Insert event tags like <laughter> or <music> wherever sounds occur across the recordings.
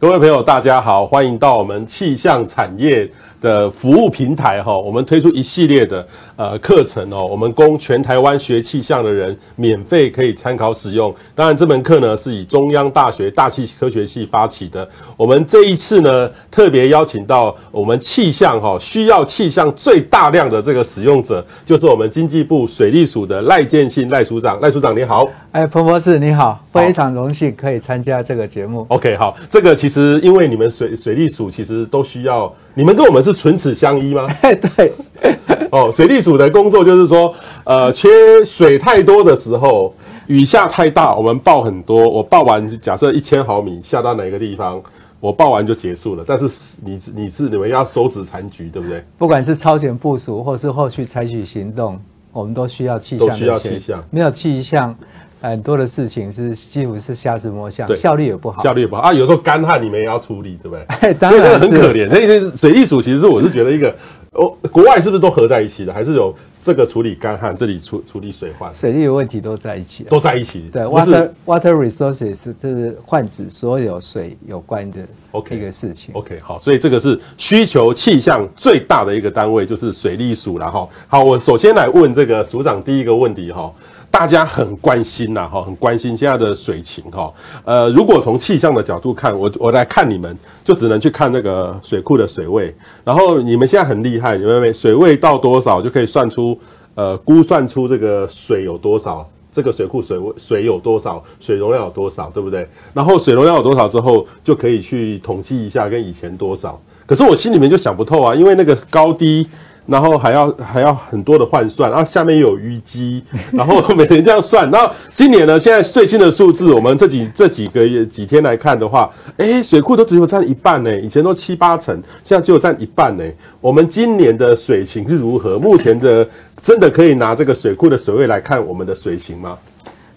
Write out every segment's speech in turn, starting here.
各位朋友，大家好，欢迎到我们气象产业的服务平台哈，我们推出一系列的呃课程哦，我们供全台湾学气象的人免费可以参考使用。当然，这门课呢是以中央大学大气科学系发起的。我们这一次呢特别邀请到我们气象哈需要气象最大量的这个使用者，就是我们经济部水利署的赖建信赖署长。赖署长你好，哎，彭博士你好，非常荣幸可以参加这个节目。OK，好，这个其实因为你们水水利署其实都需要。你们跟我们是唇齿相依吗？<laughs> 对，<laughs> 哦，水利署的工作就是说，呃，缺水太多的时候，雨下太大，我们报很多，我报完，假设一千毫米下到哪个地方，我报完就结束了。但是你你是你们要收拾残局，对不对？不管是超前部署，或是后续采取行动，我们都需要气象，都需要气象，没有气象。很多的事情是几乎是瞎子摸象，效率也不好，效率也不好啊。有时候干旱你们也要处理，对不对？哎，<laughs> 当然很可怜。那些水利署其实是我是觉得一个，哦，国外是不是都合在一起的？还是有这个处理干旱，这里处处理水患，水利的问题都在一起，都在一起。对，water water resources 就是泛指所有水有关的 OK 一个事情。OK，好，所以这个是需求气象最大的一个单位，就是水利署了哈。好，我首先来问这个署长第一个问题哈。大家很关心呐，哈，很关心现在的水情，哈，呃，如果从气象的角度看，我我来看你们，就只能去看那个水库的水位，然后你们现在很厉害，你们水位到多少就可以算出，呃，估算出这个水有多少，这个水库水位水有多少，水容量有多少，对不对？然后水容量有多少之后，就可以去统计一下跟以前多少。可是我心里面就想不透啊，因为那个高低。然后还要还要很多的换算，然后下面又有淤积，<laughs> 然后每天这样算。然后今年呢，现在最新的数字，我们这几这几个月几天来看的话，哎，水库都只有占一半呢，以前都七八成，现在只有占一半呢。我们今年的水情是如何？目前的真的可以拿这个水库的水位来看我们的水情吗？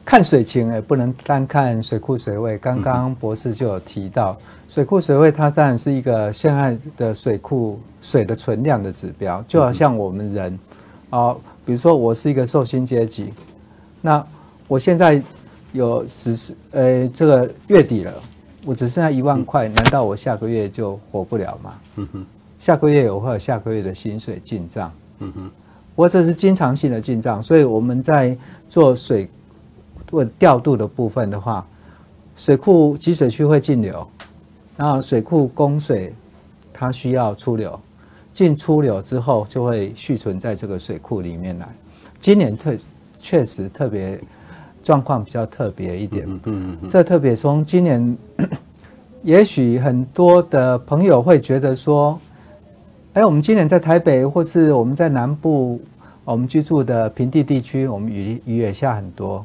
看水情也，不能单看水库水位。刚刚博士就有提到。水库水位，它当然是一个现在的水库水的存量的指标，就好像我们人啊，比如说我是一个受薪阶级，那我现在有只是呃这个月底了，我只剩下一万块，难道我下个月就活不了吗？嗯哼，下个月我会有下个月的薪水进账，嗯哼，不过这是经常性的进账，所以我们在做水做调度的部分的话，水库集水区会进流。然后水库供水，它需要出流，进出流之后就会蓄存在这个水库里面来。今年特确实特别状况比较特别一点，嗯嗯嗯。这特别从今年，<coughs> 也许很多的朋友会觉得说，哎，我们今年在台北或是我们在南部，我们居住的平地地区，我们雨雨也下很多。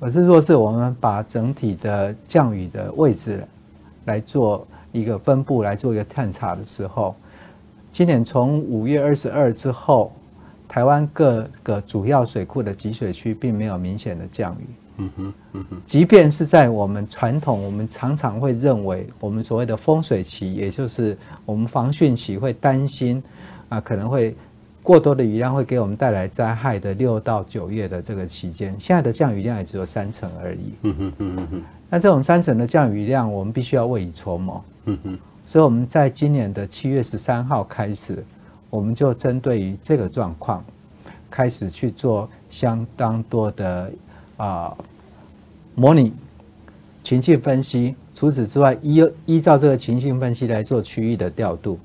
可是若是我们把整体的降雨的位置，来做一个分布，来做一个探查的时候，今年从五月二十二之后，台湾各个主要水库的集水区并没有明显的降雨。嗯哼，嗯哼。即便是在我们传统，我们常常会认为，我们所谓的风水期，也就是我们防汛期，会担心啊，可能会过多的雨量会给我们带来灾害的六到九月的这个期间，现在的降雨量也只有三成而已。嗯哼，嗯哼，那这种三成的降雨量，我们必须要未雨绸缪。嗯哼，所以我们在今年的七月十三号开始，我们就针对于这个状况，开始去做相当多的啊模拟情境分析。除此之外，依依照这个情境分析来做区域的调度。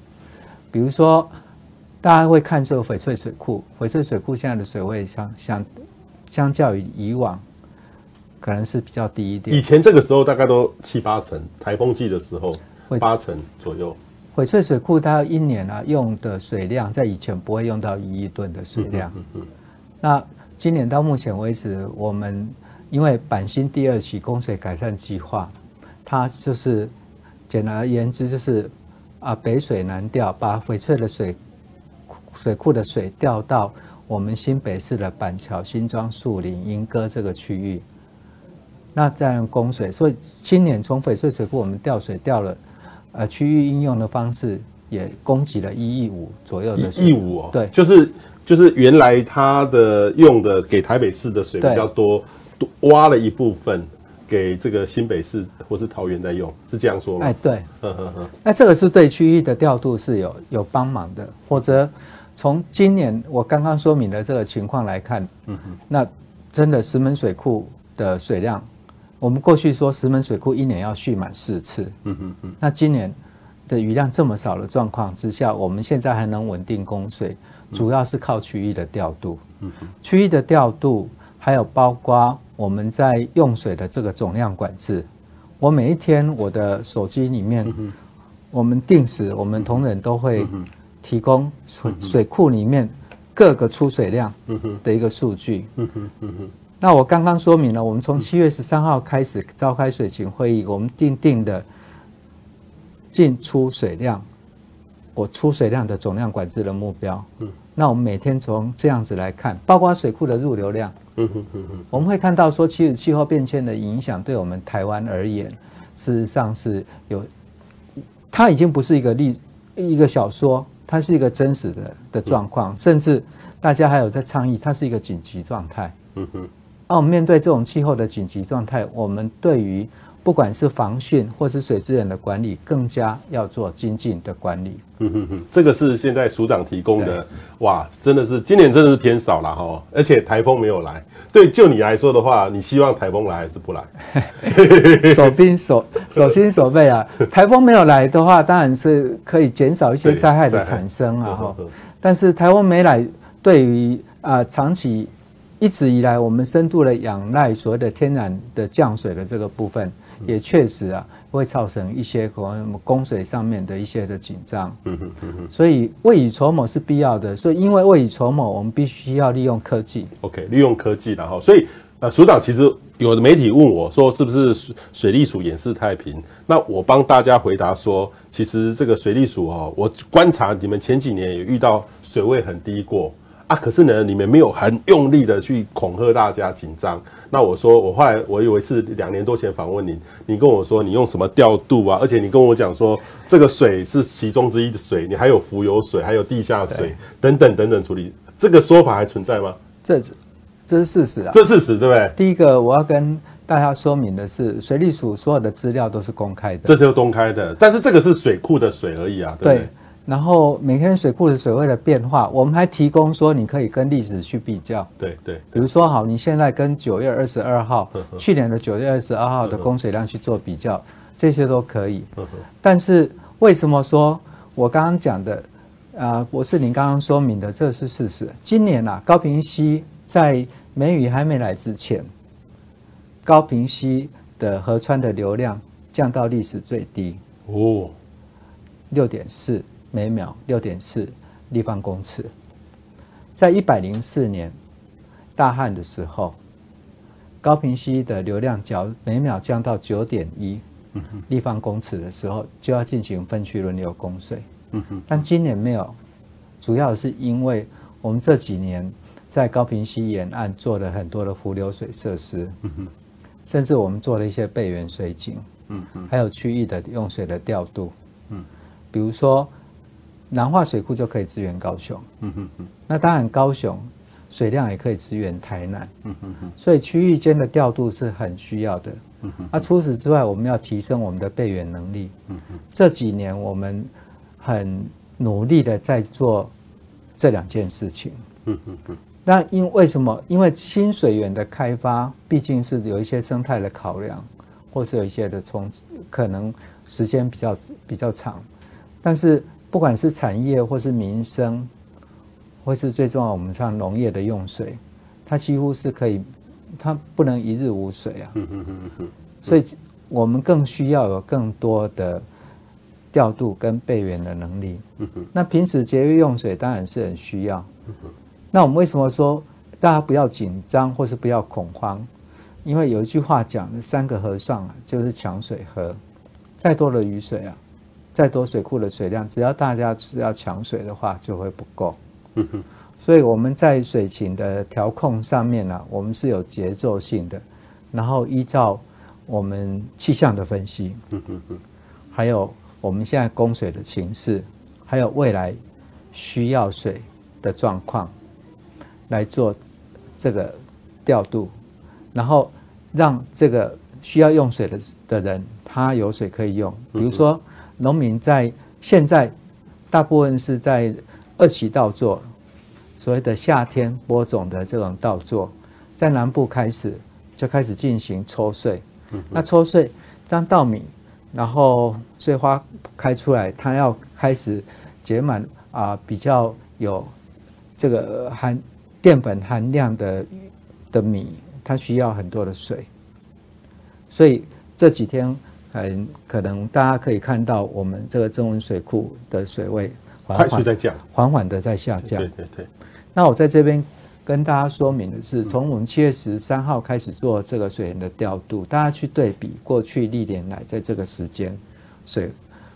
比如说，大家会看这个翡翠水库，翡翠水库现在的水位相相相较于以往。可能是比较低一点。以前这个时候大概都七八成，台风季的时候八成左右。翡翠水库它一年啊用的水量，在以前不会用到一亿吨的水量。嗯嗯。那今年到目前为止，我们因为板新第二期供水改善计划，它就是简而言之就是啊北水南调，把翡翠的水水库的水调到我们新北市的板桥、新庄、树林、莺歌这个区域。那再用供水，所以今年从翡翠水库我们调水调了，呃，区域应用的方式也供给了一亿五左右的水。一亿五哦，对，就是就是原来它的用的给台北市的水比较多，挖了一部分，给这个新北市或是桃园在用，是这样说吗？哎，对，那这个是对区域的调度是有有帮忙的，否则从今年我刚刚说明的这个情况来看，嗯哼，那真的石门水库的水量，我们过去说石门水库一年要蓄满四次，嗯哼哼，那今年的雨量这么少的状况之下，我们现在还能稳定供水，主要是靠区域的调度，嗯哼，区域的调度还有包括。我们在用水的这个总量管制，我每一天我的手机里面，我们定时，我们同仁都会提供水水库里面各个出水量的一个数据。那我刚刚说明了，我们从七月十三号开始召开水情会议，我们定定的进出水量，我出水量的总量管制的目标。那我们每天从这样子来看，包括水库的入流量。嗯哼哼哼，我们会看到说，其实气候变迁的影响对我们台湾而言，事实上是有，它已经不是一个历一个小说，它是一个真实的的状况，甚至大家还有在倡议，它是一个紧急状态。嗯哼，那我们面对这种气候的紧急状态，我们对于不管是防汛或是水资源的管理，更加要做精进的管理。嗯哼哼，这个是现在署长提供的，哇，真的是今年真的是偏少了哈，而且台风没有来。对，就你来说的话，你希望台风来还是不来？手兵手手心手背啊，<laughs> 台风没有来的话，当然是可以减少一些灾害的产生啊哈。但是台风没来，对于啊长期一直以来我们深度的仰赖所谓的天然的降水的这个部分。也确实啊，会造成一些可能供水上面的一些的紧张。嗯哼嗯哼。所以未雨绸缪是必要的。所以因为未雨绸缪，我们必须要利用科技。OK，利用科技，然后所以呃，署长其实有的媒体问我说，是不是水水利署掩饰太平？那我帮大家回答说，其实这个水利署哦，我观察你们前几年也遇到水位很低过。啊，可是呢，你们没有很用力的去恐吓大家紧张。那我说，我后来我以为是两年多前访问你，你跟我说你用什么调度啊？而且你跟我讲说，这个水是其中之一的水，你还有浮游水，还有地下水等等等等处理，这个说法还存在吗？这是这是事实啊，这是事实对不对？第一个我要跟大家说明的是，水利署所有的资料都是公开的，这就是公开的，但是这个是水库的水而已啊，对？对然后每天水库的水位的变化，我们还提供说你可以跟历史去比较。对对，比如说好，你现在跟九月二十二号，去年的九月二十二号的供水量去做比较，这些都可以。但是为什么说我刚刚讲的啊，不是您刚刚说明的，这是事实。今年啊，高屏溪在梅雨还没来之前，高屏溪的河川的流量降到历史最低哦，六点四。每秒六点四立方公尺，在一百零四年大旱的时候，高平溪的流量角每秒降到九点一立方公尺的时候，就要进行分区轮流供水。但今年没有，主要是因为我们这几年在高平溪沿岸做了很多的浮流水设施，甚至我们做了一些备源水井，还有区域的用水的调度，比如说。南化水库就可以支援高雄，嗯哼哼。那当然高雄水量也可以支援台南，嗯哼哼。所以区域间的调度是很需要的，嗯哼。那除此之外，我们要提升我们的备援能力，嗯哼。这几年我们很努力的在做这两件事情，嗯哼哼。那因为什么？因为新水源的开发毕竟是有一些生态的考量，或是有一些的从可能时间比较比较长，但是。不管是产业或是民生，或是最重要，我们像农业的用水，它几乎是可以，它不能一日无水啊。所以，我们更需要有更多的调度跟备援的能力。那平时节约用水当然是很需要。那我们为什么说大家不要紧张或是不要恐慌？因为有一句话讲的“三个和尚啊，就是抢水喝，再多的雨水啊。”再多水库的水量，只要大家是要抢水的话，就会不够。嗯哼，所以我们在水情的调控上面呢、啊，我们是有节奏性的，然后依照我们气象的分析，嗯哼哼，还有我们现在供水的情势，还有未来需要水的状况，来做这个调度，然后让这个需要用水的的人，他有水可以用。比如说，农民在现在大部分是在二期稻作，所谓的夏天播种的这种稻作，在南部开始就开始进行抽穗。那抽穗，当稻米然后穗花开出来，它要开始结满啊，比较有这个含淀粉含量的的米，它需要很多的水。所以这几天很可能大家可以看到，我们这个增文水库的水位快速在降，缓缓的在下降。对对对。那我在这边跟大家说明的是，从我们七月十三号开始做这个水源的调度，大家去对比过去历年来在这个时间水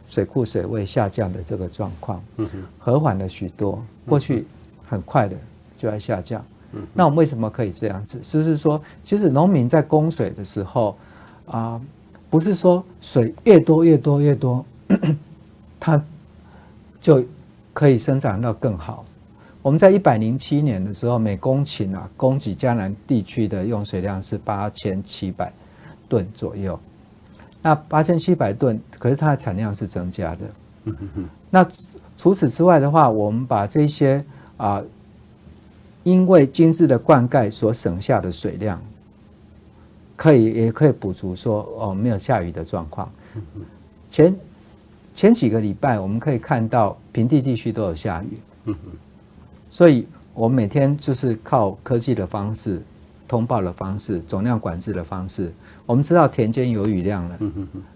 水库水位下降的这个状况，嗯哼，和缓了许多。过去很快的就在下降。嗯，那我们为什么可以这样子？就是说，其实农民在供水的时候。啊，不是说水越多越多越多，<coughs> 它就可以生长到更好。我们在一百零七年的时候，每公顷啊，供给江南地区的用水量是八千七百吨左右。那八千七百吨，可是它的产量是增加的。那除此之外的话，我们把这些啊，因为精致的灌溉所省下的水量。可以，也可以补足说哦，没有下雨的状况。前前几个礼拜，我们可以看到平地地区都有下雨。所以我们每天就是靠科技的方式、通报的方式、总量管制的方式，我们知道田间有雨量了，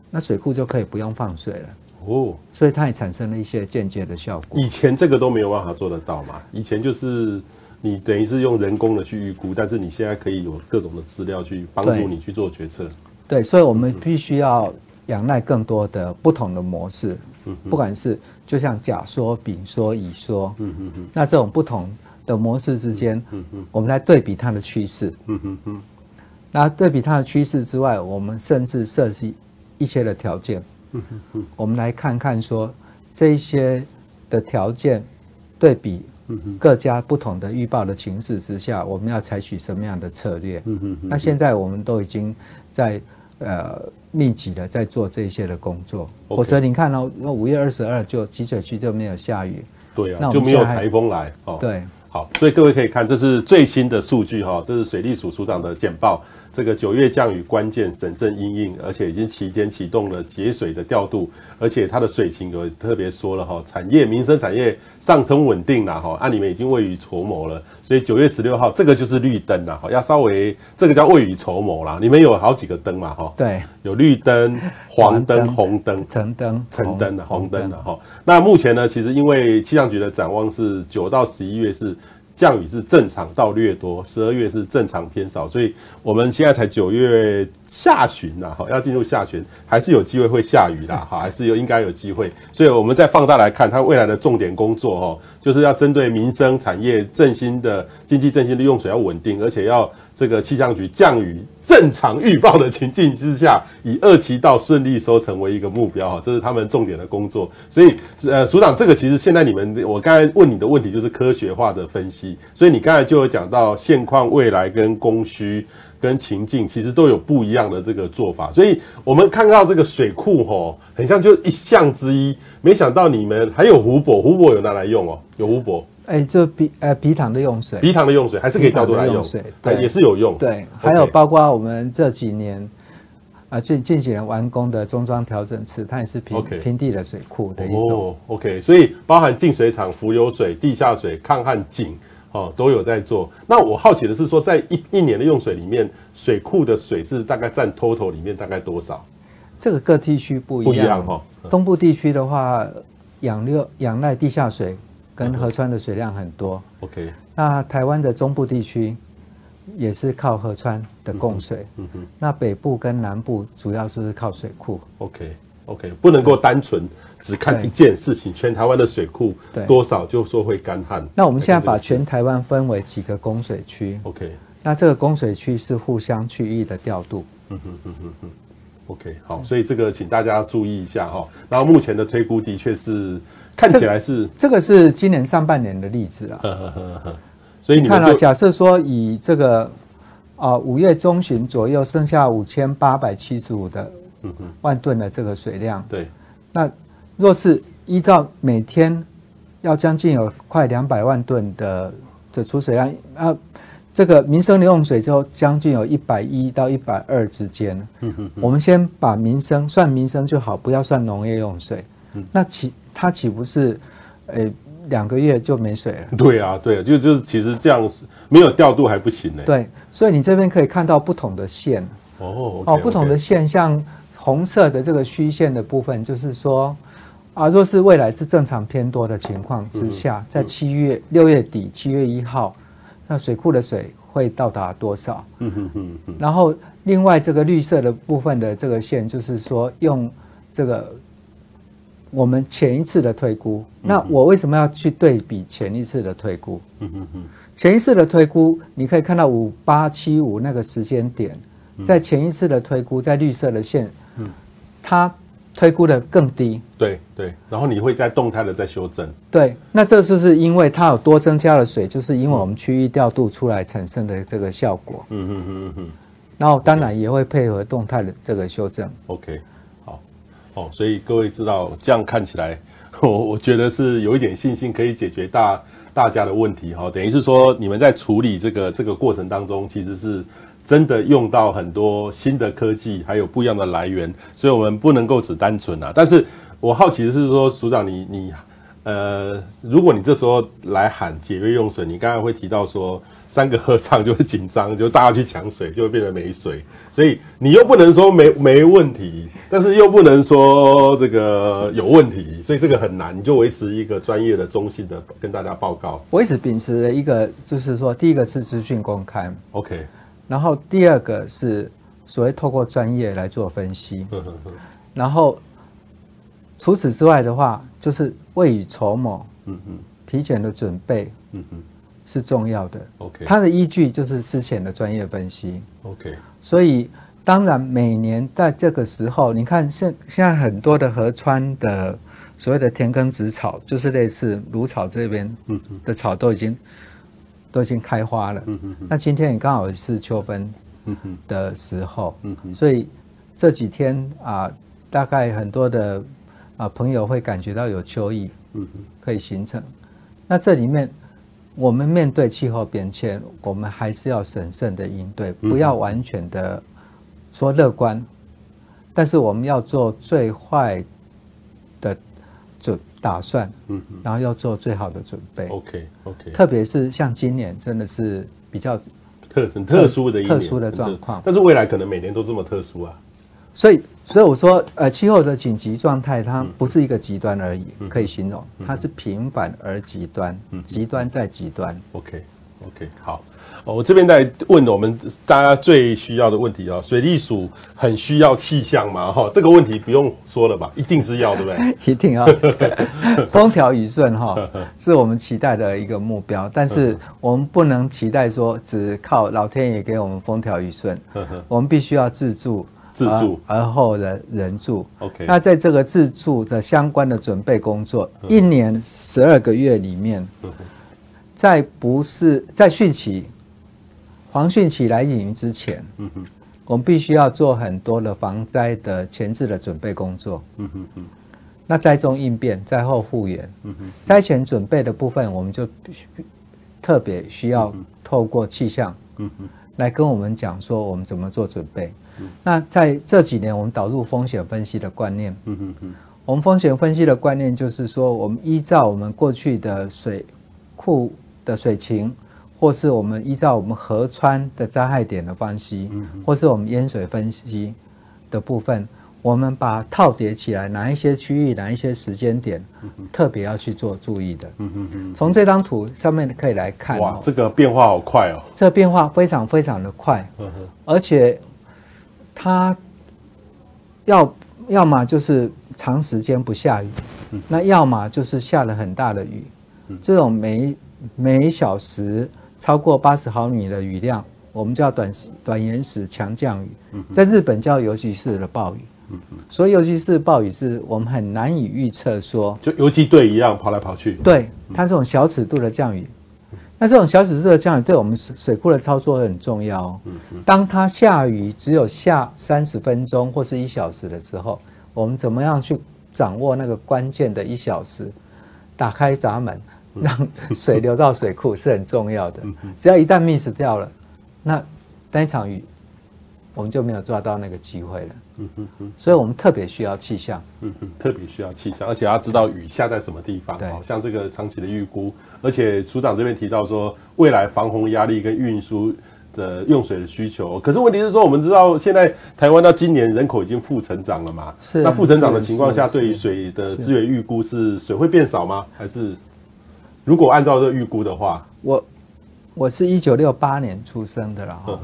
那水库就可以不用放水了。哦，所以它也产生了一些间接的效果。以前这个都没有办法做得到嘛？以前就是。你等于是用人工的去预估，但是你现在可以有各种的资料去帮助你去做决策。对，所以我们必须要仰赖更多的不同的模式，嗯，不管是就像甲说、丙说、乙说，嗯嗯嗯，那这种不同的模式之间，嗯嗯，我们来对比它的趋势，嗯嗯嗯，那对比它的趋势之外，我们甚至设计一些的条件，嗯嗯，我们来看看说这一些的条件对比。各家不同的预报的情势之下，我们要采取什么样的策略？嗯嗯。那现在我们都已经在呃密集的在做这些的工作。否则你看哦，五月二十二就集水区就没有下雨。对啊，就没有台风来。哦，对。好，所以各位可以看，这是最新的数据哈，这是水利署署长的简报。这个九月降雨关键审慎因应，而且已经启点启动了节水的调度，而且它的水情有特别说了哈，产业民生产业上层稳定了哈，啊你们已经未雨绸缪了，所以九月十六号这个就是绿灯了哈，要稍微这个叫未雨绸缪啦，你们有好几个灯嘛哈，对，有绿灯、黄灯、红灯、橙灯、橙灯的红灯的哈。那目前呢，其实因为气象局的展望是九到十一月是。降雨是正常到略多，十二月是正常偏少，所以我们现在才九月下旬呐，哈，要进入下旬，还是有机会会下雨的，哈，还是有应该有机会，所以我们再放大来看，它未来的重点工作，哦，就是要针对民生产业振兴的经济振兴的用水要稳定，而且要。这个气象局降雨正常预报的情境之下，以二期稻顺利收成为一个目标哈，这是他们重点的工作。所以，呃，署长，这个其实现在你们，我刚才问你的问题就是科学化的分析。所以你刚才就有讲到现况、未来跟供需跟情境，其实都有不一样的这个做法。所以我们看到这个水库吼，很像就一项之一，没想到你们还有湖泊，湖泊有拿来用哦，有湖泊。哎，就鼻呃鼻塘的用水，鼻塘的用水还是可以调度来用，水对，也是有用。对，还有包括我们这几年啊，近近几年完工的中装调整池，它也是平.平地的水库的一种。哦，OK，所以包含净水厂、浮游水、地下水、抗旱井哦，都有在做。那我好奇的是说，在一一年的用水里面，水库的水是大概占 total 里面大概多少？这个各地区不一样，不一样哈。东部地区的话，仰六仰赖地下水。跟河川的水量很多，OK。那台湾的中部地区也是靠河川的供水，嗯哼。那北部跟南部主要是靠水库，OK，OK。不能够单纯只看一件事情，全台湾的水库多少就说会干旱。那我们现在把全台湾分为几个供水区，OK。那这个供水区是互相区域的调度，嗯哼嗯哼哼 OK，好，所以这个请大家注意一下哈。然后目前的推估的确是。看起来是这个是今年上半年的例子啊，所以你看了，假设说以这个啊五月中旬左右剩下五千八百七十五的万吨的这个水量。对，那若是依照每天要将近有快两百万吨的的出水量啊，这个民生的用水就将近有一百一到一百二之间。我们先把民生算民生就好，不要算农业用水。那岂它岂不是，呃，两个月就没水了？对啊，对啊，就就是其实这样没有调度还不行呢。对，所以你这边可以看到不同的线。哦，哦，不同的线，像红色的这个虚线的部分，就是说，啊，若是未来是正常偏多的情况之下，在七月六月底七月一号，那水库的水会到达多少？嗯哼哼哼。然后另外这个绿色的部分的这个线，就是说用这个。我们前一次的推估，那我为什么要去对比前一次的推估？嗯嗯嗯，前一次的推估，你可以看到五八七五那个时间点，在前一次的推估，在绿色的线，嗯，它推估的更低。对对，然后你会在动态的在修正。对，那这就是因为它有多增加了水，就是因为我们区域调度出来产生的这个效果。嗯嗯嗯嗯嗯，然后当然也会配合动态的这个修正。OK。哦，所以各位知道，这样看起来，<laughs> 我我觉得是有一点信心可以解决大大家的问题哈。等于是说，你们在处理这个这个过程当中，其实是真的用到很多新的科技，还有不一样的来源，所以我们不能够只单纯啊。但是我好奇的是说，署长你你呃，如果你这时候来喊节约用水，你刚才会提到说。三个合唱就会紧张，就大家去抢水，就会变得没水。所以你又不能说没没问题，但是又不能说这个有问题，所以这个很难。你就维持一个专业的、中性的跟大家报告。我一直秉持的一个就是说，第一个是资讯公开，OK，然后第二个是所谓透过专业来做分析，然后除此之外的话，就是未雨绸缪，嗯嗯，提前的准备，嗯嗯。是重要的，OK，它的依据就是之前的专业分析，OK，所以当然每年在这个时候，你看现现在很多的河川的所谓的田埂子草，就是类似芦草这边的草都已经都已经开花了，那今天也刚好是秋分的时候，所以这几天啊，大概很多的啊朋友会感觉到有秋意，可以形成，那这里面。我们面对气候变迁，我们还是要审慎的应对，不要完全的说乐观，但是我们要做最坏的准打算，嗯，然后要做最好的准备。OK OK，特别是像今年真的是比较特很特殊的一特殊的状况，但是未来可能每年都这么特殊啊。所以，所以我说，呃，气候的紧急状态，它不是一个极端而已，可以形容，它是平凡而极端，极端再极端。OK，OK，好，我这边在问我们大家最需要的问题啊，水利署很需要气象吗？哈，这个问题不用说了吧，一定是要，对不对？<laughs> 一定要，<laughs> 风调雨顺哈，<laughs> 是我们期待的一个目标，但是我们不能期待说只靠老天爷给我们风调雨顺，我们必须要自助。自助。而后人人助。OK，那在这个自助的相关的准备工作，一年十二个月里面，在不是在汛期、黄汛期来临之前，我们必须要做很多的防灾的前置的准备工作。那灾中应变，灾后复原。灾前准备的部分，我们就必须特别需要透过气象，来跟我们讲说我们怎么做准备。那在这几年，我们导入风险分析的观念。嗯嗯嗯。我们风险分析的观念就是说，我们依照我们过去的水库的水情，或是我们依照我们河川的灾害点的分析，或是我们淹水分析的部分，我们把套叠起来，哪一些区域，哪一些时间点，特别要去做注意的。嗯嗯嗯。从这张图上面可以来看，哇，这个变化好快哦！这个变化非常非常的快，而且。它要要么就是长时间不下雨，那要么就是下了很大的雨。这种每每小时超过八十毫米的雨量，我们叫短短延时强降雨，在日本叫尤其是的暴雨。所以尤其是暴雨是我们很难以预测说，就游击队一样跑来跑去。对，它这种小尺度的降雨，那这种小指热降雨对我们水水库的操作很重要哦。当它下雨只有下三十分钟或是一小时的时候，我们怎么样去掌握那个关键的一小时？打开闸门，让水流到水库是很重要的。只要一旦 miss 掉了，那那一场雨我们就没有抓到那个机会了。嗯所以我们特别需要气象，嗯嗯，特别需要气象，而且要知道雨下在什么地方。对，像这个长期的预估，而且署长这边提到说，未来防洪压力跟运输的用水的需求。可是问题是说，我们知道现在台湾到今年人口已经负成长了嘛？是。那负成长的情况下，对于水的资源预估是水会变少吗？还是如果按照这个预估的话，我我是一九六八年出生的了哈。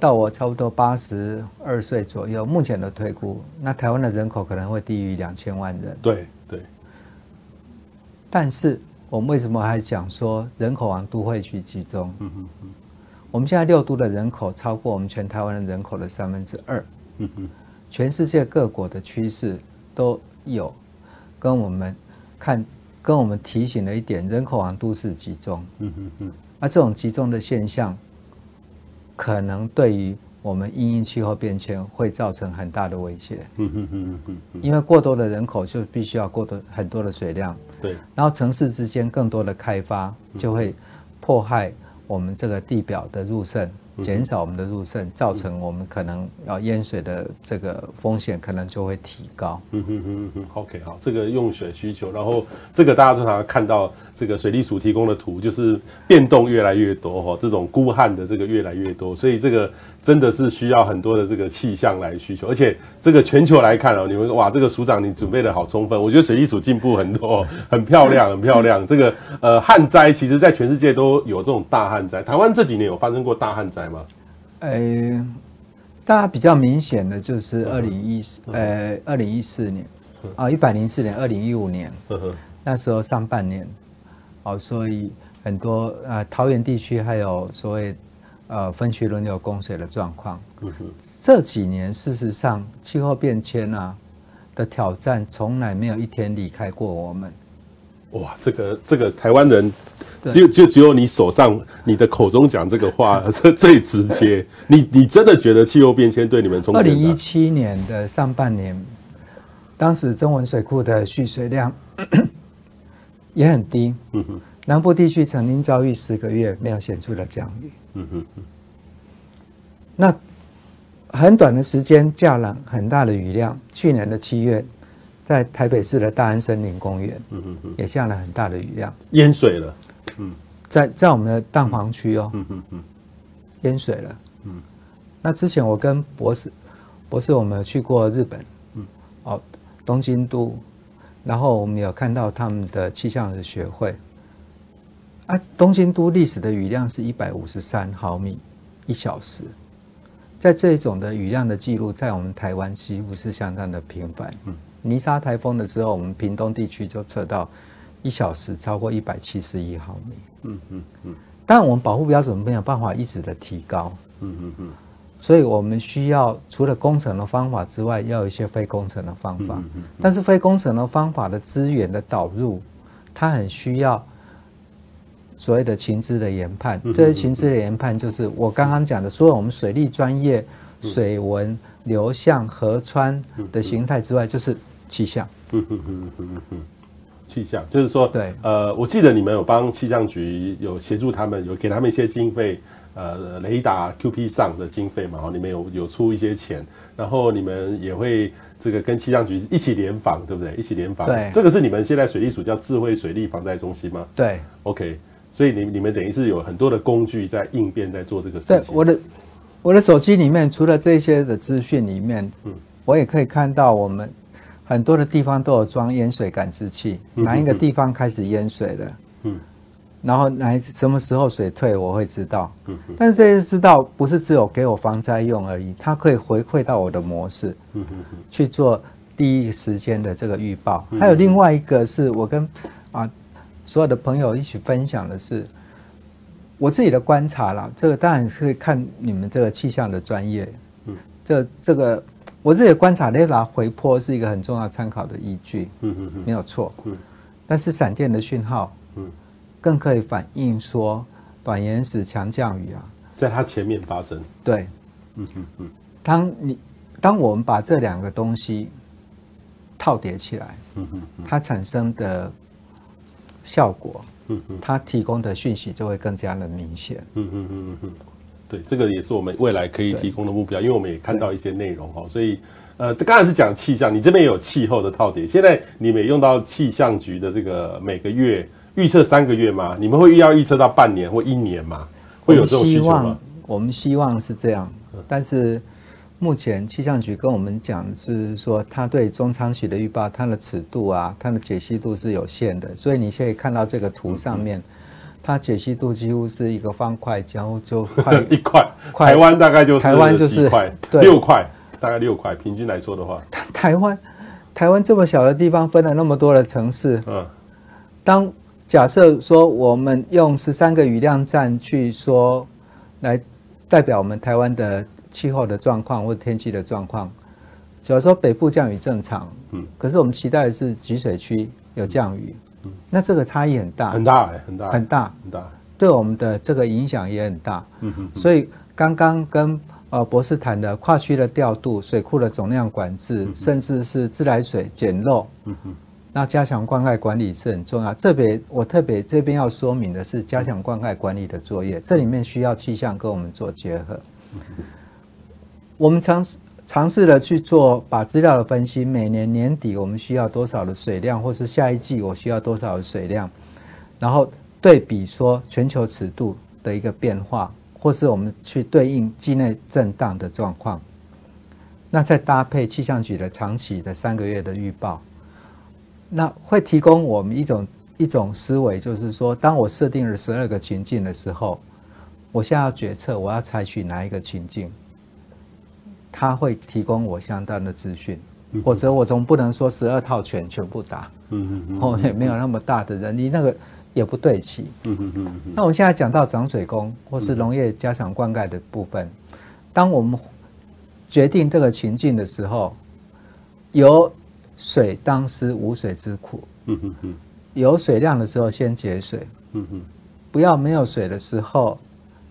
到我差不多八十二岁左右，目前的推估，那台湾的人口可能会低于两千万人。对对。但是我们为什么还讲说人口往都会去集中？嗯。我们现在六都的人口超过我们全台湾的人口的三分之二。嗯哼。全世界各国的趋势都有跟我们看，跟我们提醒了一点，人口往都市集中。嗯哼哼。那这种集中的现象。可能对于我们因应气候变迁会造成很大的威胁。嗯嗯嗯嗯嗯，因为过多的人口就必须要过多很多的水量。对。然后城市之间更多的开发就会迫害我们这个地表的入渗。减少我们的入渗，造成我们可能要淹水的这个风险可能就会提高。嗯哼哼哼 OK，好，这个用水需求，然后这个大家经常看到这个水利署提供的图，就是变动越来越多哈，这种孤旱的这个越来越多，所以这个真的是需要很多的这个气象来需求，而且这个全球来看哦，你们哇，这个署长你准备的好充分，我觉得水利署进步很多，<laughs> 很漂亮，很漂亮。这个呃旱灾，其实在全世界都有这种大旱灾，台湾这几年有发生过大旱灾。吗？呃，大家比较明显的就是二零一四，呃，二零一四年，啊，一百零四年，二零一五年，那时候上半年，哦，所以很多呃桃园地区还有所谓呃分区轮流供水的状况。这几年事实上气候变迁啊的挑战从来没有一天离开过我们。哇，这个这个台湾人。只有就只有你手上你的口中讲这个话，<laughs> 这最直接。你你真的觉得气候变迁对你们冲击？二零一七年的上半年，当时中文水库的蓄水量也很低。嗯哼。南部地区曾经遭遇十个月没有显著的降雨。嗯哼。那很短的时间降了很大的雨量。去年的七月，在台北市的大安森林公园，嗯哼，也下了很大的雨量，淹水了。嗯，在在我们的蛋黄区哦，嗯嗯嗯，淹水了。嗯，那之前我跟博士，博士我们有去过日本，嗯，哦，东京都，然后我们有看到他们的气象的学会。啊，东京都历史的雨量是一百五十三毫米一小时，在这一种的雨量的记录，在我们台湾几乎是相当的频繁。嗯，泥沙台风的时候，我们屏东地区就测到。一小时超过一百七十一毫米。嗯嗯嗯。当然，我们保护标准没有办法一直的提高。嗯嗯嗯。所以我们需要除了工程的方法之外，要有一些非工程的方法。但是非工程的方法的资源的导入，它很需要所谓的情资的研判。这些情资的研判，就是我刚刚讲的，除了我们水利专业、水文、流向、河川的形态之外，就是气象。气象就是说，对，呃，我记得你们有帮气象局有协助他们，有给他们一些经费，呃，雷达 QP 上的经费嘛，你们有有出一些钱，然后你们也会这个跟气象局一起联防，对不对？一起联防，对，这个是你们现在水利署叫智慧水利防灾中心吗？对，OK，所以你你们等于是有很多的工具在应变，在做这个事情。对，我的我的手机里面除了这些的资讯里面，嗯，我也可以看到我们。很多的地方都有装淹水感知器，哪一个地方开始淹水了？嗯，然后哪什么时候水退，我会知道。嗯，但是这些知道不是只有给我防灾用而已，它可以回馈到我的模式，嗯嗯嗯，去做第一时间的这个预报。还有另外一个是我跟啊所有的朋友一起分享的是我自己的观察啦，这个当然是看你们这个气象的专业。嗯，这这个。我自己的观察，雷达回波是一个很重要参考的依据，嗯嗯嗯，没有错，嗯，但是闪电的讯号，嗯，更可以反映说短延时强降雨啊，在它前面发生。对，嗯嗯嗯。当你当我们把这两个东西套叠起来，嗯嗯，它产生的效果，嗯嗯，它提供的讯息就会更加的明显。嗯嗯嗯嗯嗯。对，这个也是我们未来可以提供的目标，因为我们也看到一些内容哦，所以呃，这刚才是讲气象，你这边也有气候的套叠，现在你们也用到气象局的这个每个月预测三个月吗？你们会要预测到半年或一年吗？会有这种需求吗？我们希望是这样，但是目前气象局跟我们讲，是说它对中长期的预报，它的尺度啊，它的解析度是有限的，所以你现在看到这个图上面。嗯它解析度几乎是一个方块，然后就快 <laughs> 一块。台湾大概就是台湾就是块，六块，大概六块。平均来说的话，台湾台湾这么小的地方，分了那么多的城市。嗯，当假设说我们用十三个雨量站去说来代表我们台湾的气候的状况或者天气的状况，假如说北部降雨正常，嗯，可是我们期待的是集水区有降雨。那这个差异很大，很大，很大，很大，很大，对我们的这个影响也很大。嗯哼，所以刚刚跟呃博士谈的跨区的调度、水库的总量管制，甚至是自来水减漏，嗯哼，那加强灌溉管理是很重要。特别我特别这边要说明的是，加强灌溉管理的作业，这里面需要气象跟我们做结合。我们尝试。尝试的去做，把资料的分析，每年年底我们需要多少的水量，或是下一季我需要多少的水量，然后对比说全球尺度的一个变化，或是我们去对应季内震荡的状况，那再搭配气象局的长期的三个月的预报，那会提供我们一种一种思维，就是说，当我设定了十二个情境的时候，我现在要决策我要采取哪一个情境。他会提供我相当的资讯，否则我总不能说十二套拳全部打，嗯嗯后面没有那么大的人力，那个也不对齐，嗯嗯嗯。那我们现在讲到涨水工或是农业加强灌溉的部分，当我们决定这个情境的时候，有水当思无水之苦，嗯嗯嗯。有水量的时候先节水，嗯嗯，不要没有水的时候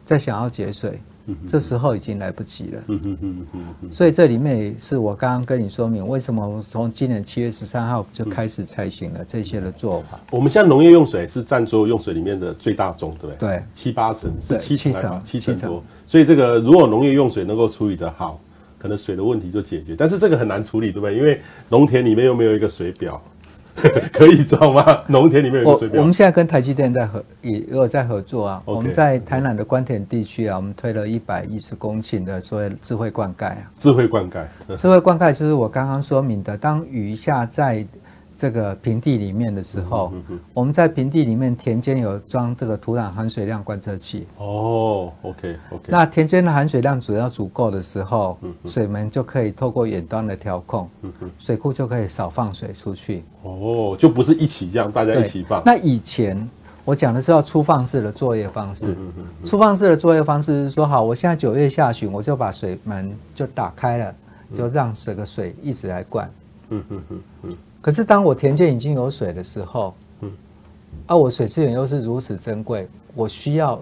再想要节水。这时候已经来不及了。嗯嗯嗯嗯，所以这里面也是我刚刚跟你说明，为什么我从今年七月十三号就开始采行了这些的做法。我们现在农业用水是占所有用水里面的最大宗，对不对？对，七八成是七成，七成多。所以这个如果农业用水能够处理得好，可能水的问题就解决。但是这个很难处理，对不对？因为农田里面又没有一个水表。<laughs> 可以装吗？农田里面有个水表。我们现在跟台积电在合，也有在合作啊。Okay, 我们在台南的关田地区啊，我们推了一百一十公顷的所谓智慧灌溉啊。智慧灌溉，智慧灌溉就是我刚刚说明的，当雨下在。这个平地里面的时候，我们在平地里面田间有装这个土壤含水量观测器。哦，OK OK。那田间的含水量只要足够的时候，水门就可以透过远端的调控，水库就可以少放水出去。哦，就不是一起这样，大家一起放。那以前我讲的是要粗放式的作业方式。粗放式的作业方式是说，好，我现在九月下旬，我就把水门就打开了，就让这个水一直来灌。嗯嗯嗯嗯。可是当我田间已经有水的时候，嗯，啊，我水资源又是如此珍贵，我需要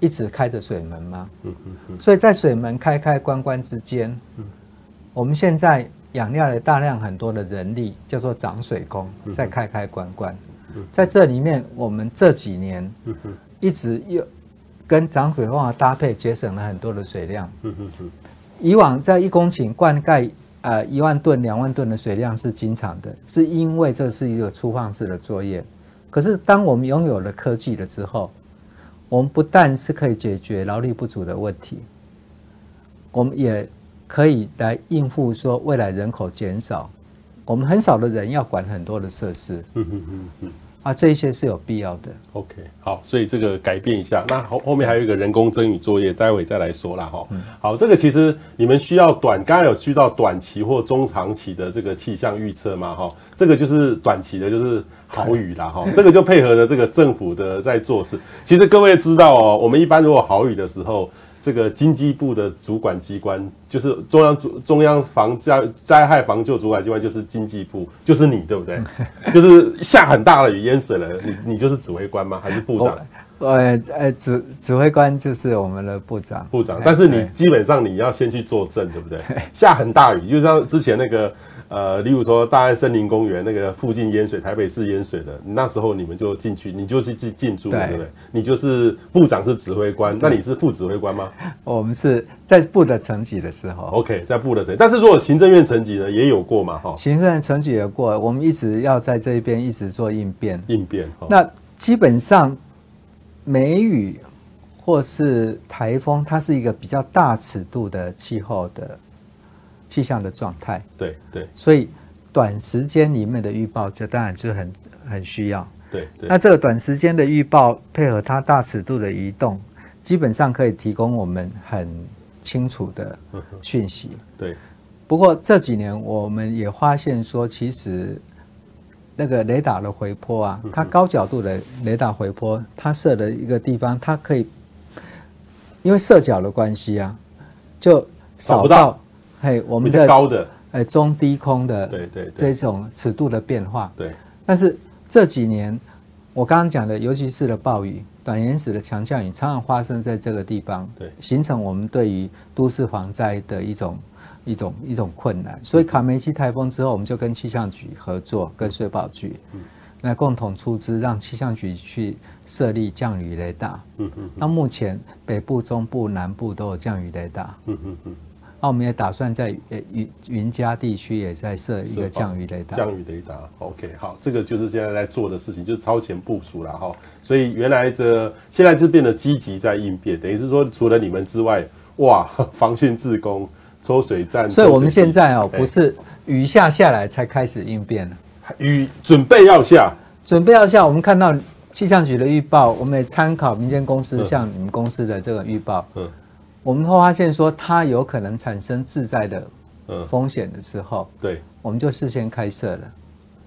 一直开着水门吗？嗯嗯嗯。所以在水门开开关关之间，嗯，我们现在养料了大量很多的人力，叫做涨水工，在开开关关。嗯，在这里面，我们这几年，一直又跟涨水工的搭配，节省了很多的水量。嗯。以往在一公顷灌溉。呃，一万吨、两万吨的水量是经常的，是因为这是一个粗放式的作业。可是，当我们拥有了科技了之后，我们不但是可以解决劳力不足的问题，我们也可以来应付说未来人口减少，我们很少的人要管很多的设施。嗯嗯嗯嗯。啊，这一些是有必要的。OK，好，所以这个改变一下。那后后面还有一个人工增雨作业，待会再来说啦。哈。好，这个其实你们需要短，刚刚有需要短期或中长期的这个气象预测嘛？哈，这个就是短期的，就是好雨啦。哈，这个就配合着这个政府的在做事。其实各位知道哦，我们一般如果好雨的时候，这个经济部的主管机关，就是中央主中央防灾灾害防救主管机关，就是经济部，就是你对不对？<laughs> 就是下很大的雨淹水了，你你就是指挥官吗？还是部长？呃 <laughs> 呃，指指挥官就是我们的部长。部长，但是你基本上你要先去坐镇，对不对？下很大雨，就像之前那个。呃，例如说大安森林公园那个附近淹水，台北市淹水的，那时候你们就进去，你就是进进驻，对不对？你就是部长是指挥官，那你是副指挥官吗？我们是在部的层级的时候，OK，在部的层，但是如果行政院层级呢，也有过嘛，哈。行政院层级也有过，我们一直要在这一边一直做应变，应变。那基本上梅雨或是台风，它是一个比较大尺度的气候的。气象的状态，对对，所以短时间里面的预报这当然就很很需要，对对。那这个短时间的预报配合它大尺度的移动，基本上可以提供我们很清楚的讯息。对。不过这几年我们也发现说，其实那个雷达的回波啊，它高角度的雷达回波，它设的一个地方，它可以因为射角的关系啊，就扫到。嘿，我们的高的，哎，中低空的，对对，这种尺度的变化，对。但是这几年，我刚刚讲的，尤其是的暴雨、短延时的强降雨，常常发生在这个地方，对，形成我们对于都市防灾的一种一种一种困难。所以卡梅基台风之后，我们就跟气象局合作，跟水保局，嗯，来共同出资，让气象局去设立降雨雷达，嗯嗯。那目前北部、中部、南部都有降雨雷达，嗯嗯嗯。那我们也打算在呃云云嘉地区也在设一个降雨雷达。降雨雷达，OK，好，这个就是现在在做的事情，就是超前部署了哈。所以原来这现在就变得积极在应变，等于是说除了你们之外，哇，防汛自工、抽水站。<laughs> 所以我们现在哦，不是雨下下来才开始应变了，雨准备要下，准备要下。我们看到气象局的预报，我们也参考民间公司像你们公司的这个预报，嗯。我们会发现说，它有可能产生自在的风险的时候，对，我们就事先开设了。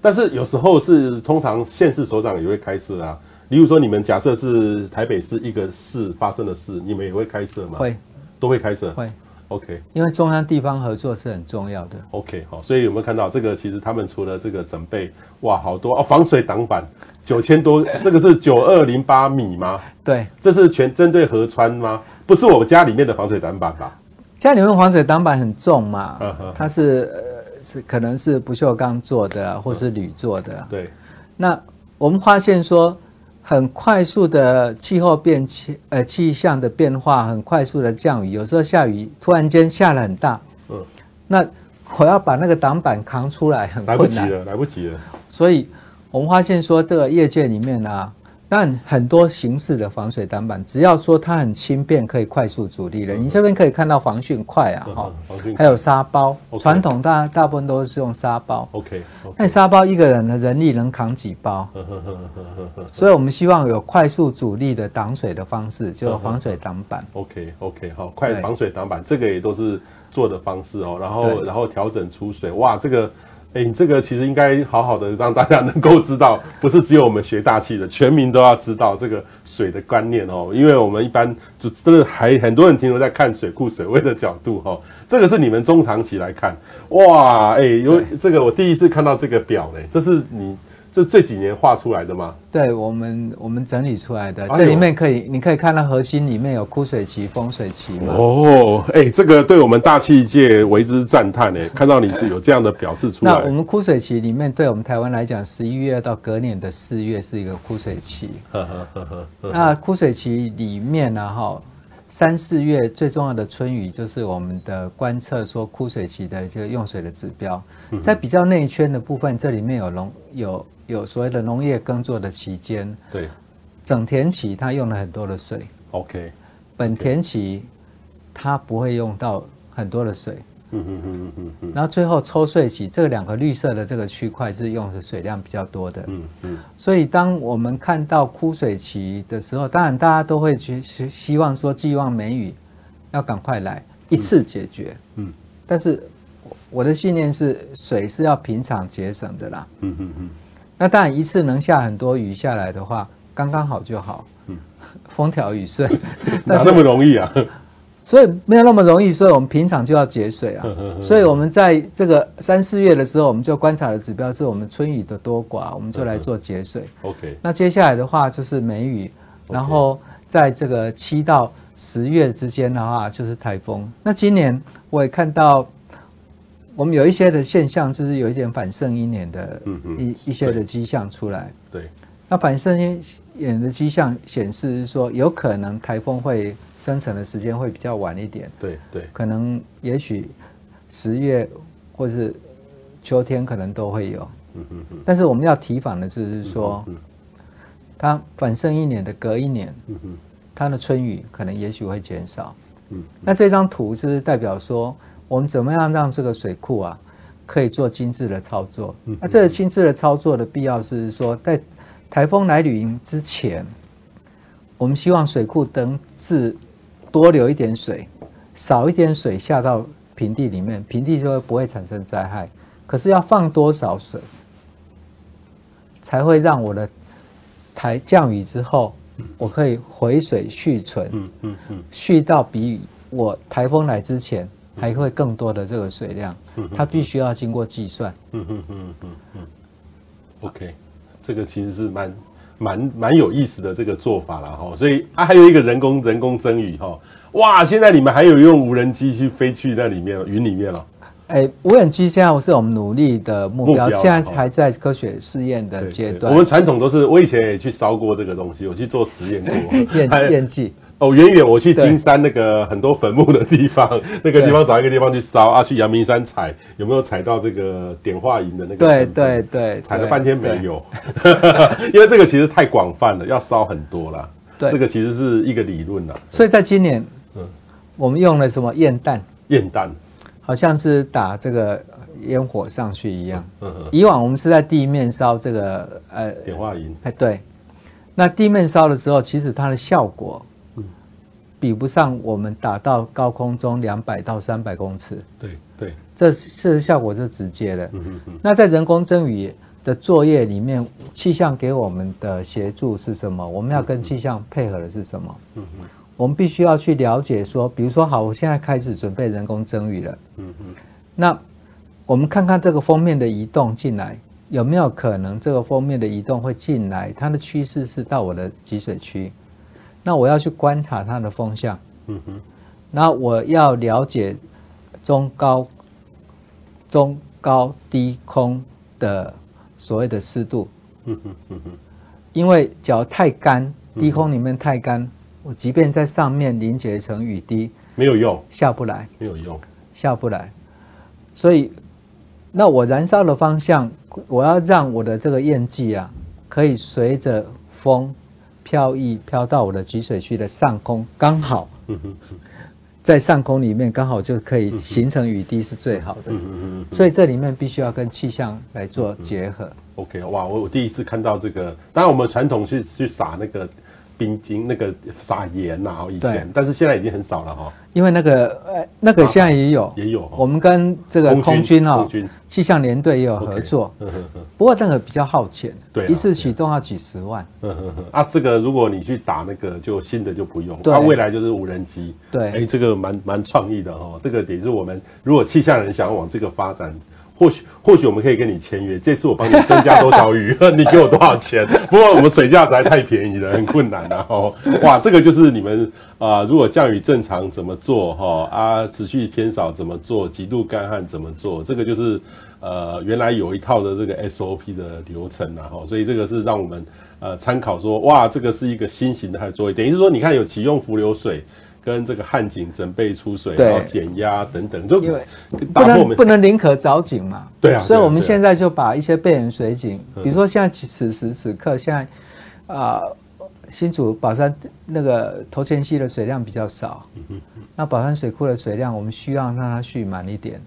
但是有时候是通常县市首长也会开设啊。例如说，你们假设是台北市一个市发生的事，你们也会开设吗？会，都会开设。会，OK。因为中央地方合作是很重要的。OK，好，所以有没有看到这个？其实他们除了这个准备，哇，好多哦，防水挡板九千多，这个是九二零八米吗？对，这是全针对河川吗？不是我们家里面的防水挡板吧？家里面防水挡板很重嘛，它是呃是可能是不锈钢做的，或是铝做的。对。那我们发现说，很快速的气候变气呃气象的变化，很快速的降雨，有时候下雨突然间下了很大。嗯。那我要把那个挡板扛出来很困难。来不及了，来不及了。所以我们发现说，这个业界里面啊。但很多形式的防水挡板，只要说它很轻便，可以快速阻力了。你这边可以看到防汛快啊，哈，还有沙包。传统大大部分都是用沙包。OK，那沙包一个人的人力能扛几包？<laughs> 所以我们希望有快速阻力的挡水的方式，就防水挡板。OK，OK，好，快防水挡板，这个也都是做的方式哦。然后，然后调整出水，哇，这个。哎，你这个其实应该好好的让大家能够知道，不是只有我们学大气的，全民都要知道这个水的观念哦。因为我们一般就真的还很多人停留在看水库水位的角度哈，这个是你们中长期来看，哇，哎，有这个我第一次看到这个表嘞，这是你。这这几年画出来的吗？对，我们我们整理出来的。这里面可以，你可以看到核心里面有枯水期、丰水期嘛。哦，哎，这个对我们大气界为之赞叹哎，<laughs> 看到你有这样的表示出来。那我们枯水期里面，对我们台湾来讲，十一月到隔年的四月是一个枯水期。呵呵呵呵。那枯水期里面呢，哈，三四月最重要的春雨就是我们的观测说枯水期的这个用水的指标。在比较内圈的部分，这里面有农有。有所谓的农业耕作的期间，对，整田期它用了很多的水，OK，本田期它不会用到很多的水，嗯嗯嗯嗯嗯，然后最后抽水期这两个绿色的这个区块是用的水量比较多的，嗯嗯，所以当我们看到枯水期的时候，当然大家都会去希望说寄望梅雨要赶快来一次解决，嗯，但是我的信念是水是要平常节省的啦，嗯嗯嗯。那当然，一次能下很多雨下来的话，刚刚好就好。嗯，<laughs> 风调雨顺，哪那么容易啊？<laughs> 所以没有那么容易，所以我们平常就要节水啊。所以我们在这个三四月的时候，我们就观察的指标是我们春雨的多寡，我们就来做节水。OK。那接下来的话就是梅雨，然后在这个七到十月之间的话就是台风。那今年我也看到，我们有一些的现象，就是有一点反圣婴年的一一些的迹象出来。对。那反圣婴年的迹象显示是说，有可能台风会。生成的时间会比较晚一点，对对，可能也许十月或是秋天可能都会有，嗯嗯嗯。但是我们要提防的就是说，它反圣婴年的隔一年，嗯嗯，它的春雨可能也许会减少，嗯。那这张图就是代表说，我们怎么样让这个水库啊可以做精致的操作？那这个精致的操作的必要是说，在台风来临之前，我们希望水库等至。多留一点水，少一点水下到平地里面，平地就会不会产生灾害。可是要放多少水，才会让我的台降雨之后，我可以回水蓄存，嗯嗯嗯，蓄到比我台风来之前还会更多的这个水量，它必须要经过计算。嗯嗯嗯嗯嗯。OK，这个其实是蛮。蛮蛮有意思的这个做法了哈，所以啊还有一个人工人工增雨哈，哇！现在你们还有用无人机去飞去那里面云里面了。哎，无人机现在是我们努力的目标，目标现在还在科学试验的阶段。我们传统都是，我以前也去烧过这个东西，我去做实验过 <laughs> 验验剂。哦，远远我去金山那个很多坟墓的地方，<laughs> 那个地方找一个地方去烧啊，去阳明山采，有没有采到这个碘化银的那个？对对对，采了半天没有，<laughs> 因为这个其实太广泛了，要烧很多啦。对，这个其实是一个理论了。所以在今年，嗯，我们用了什么焰弹？焰弹，好像是打这个烟火上去一样。嗯嗯。以往我们是在地面烧这个呃碘化银。哎，对。那地面烧的时候，其实它的效果。比不上我们打到高空中两百到三百公尺，对对，这是效果是直接的。嗯嗯。那在人工增雨的作业里面，气象给我们的协助是什么？我们要跟气象配合的是什么？嗯嗯。我们必须要去了解说，比如说，好，我现在开始准备人工增雨了。嗯嗯。那我们看看这个封面的移动进来，有没有可能这个封面的移动会进来？它的趋势是到我的集水区。那我要去观察它的风向，嗯哼，那我要了解中高、中高低空的所谓的湿度，嗯哼嗯哼，因为脚太干，低空里面太干，我即便在上面凝结成雨滴，没有用，下不来，没有用，下不来，所以，那我燃烧的方向，我要让我的这个焰剂啊，可以随着风。飘逸飘到我的集水区的上空，刚好在上空里面刚好就可以形成雨滴，是最好的。所以这里面必须要跟气象来做结合。OK，哇，我我第一次看到这个。当然，我们传统是去撒那个。冰晶那个撒盐呐，以前，但是现在已经很少了哈。因为那个呃，那个现在也有，也有。我们跟这个空军哈，气象联队也有合作。不过那个比较耗钱，对，一次启动要几十万。啊，这个如果你去打那个，就新的就不用。它未来就是无人机。对，哎，这个蛮蛮创意的哈。这个也是我们如果气象人想往这个发展。或许或许我们可以跟你签约，这次我帮你增加多少鱼，<laughs> 你给我多少钱？不过我们水价实在太便宜了，很困难的哦。哇，这个就是你们啊、如果降雨正常怎么做哈啊，持续偏少怎么做，极度干旱怎么做？这个就是呃原来有一套的这个 SOP 的流程然后，所以这个是让我们呃参考说，哇，这个是一个新型的还作业，等于是说你看有启用浮流水。跟这个旱井准备出水，然后减压等等，就因为不能不能宁可凿井嘛，对啊，所以我们现在就把一些备盐水井，比如说现在此时此刻，现在啊新竹宝山那个头前溪的水量比较少，那宝山水库的水量我们需要让它蓄满一点，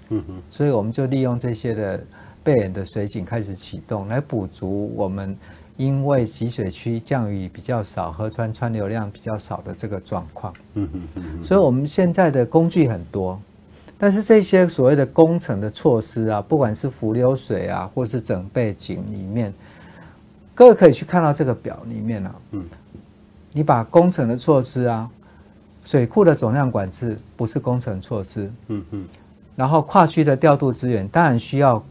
所以我们就利用这些的备盐的水井开始启动，来补足我们。因为集水区降雨比较少，河川川流量比较少的这个状况，嗯嗯嗯，所以我们现在的工具很多，但是这些所谓的工程的措施啊，不管是浮流水啊，或是整备井里面，各位可以去看到这个表里面啊，嗯，你把工程的措施啊水库的总量管制不是工程措施，嗯嗯，然后跨区的调度资源当然需要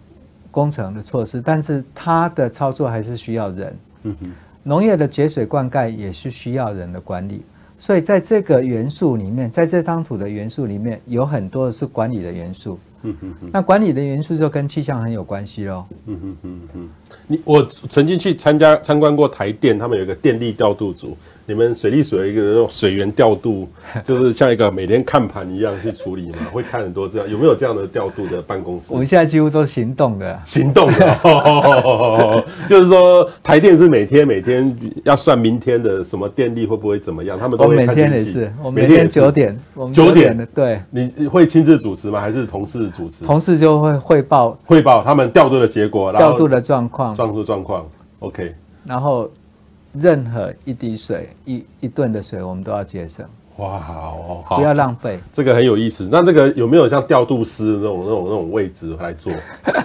工程的措施，但是它的操作还是需要人。嗯哼，农业的节水灌溉也是需要人的管理，所以在这个元素里面，在这张土的元素里面有很多的是管理的元素。嗯哼哼，那管理的元素就跟气象很有关系喽。嗯哼哼哼，你我曾经去参加参观过台电，他们有一个电力调度组。你们水利署的一个水源调度，<laughs> 就是像一个每天看盘一样去处理嘛？会看很多这样，有没有这样的调度的办公室？我们现在几乎都行动的，行动的，<laughs> 就是说台电是每天每天要算明天的什么电力会不会怎么样，他们都会。我每天也是，我每天九点，九点的对。你会亲自主持吗？还是同事主持？同事就会汇报汇报他们调度的结果，调度的状况，调度状况。OK，然后。任何一滴水、一一吨的水，我们都要节省。哇，好，好，不要浪费。这个很有意思。那这个有没有像调度师那种、那种、那种位置来做？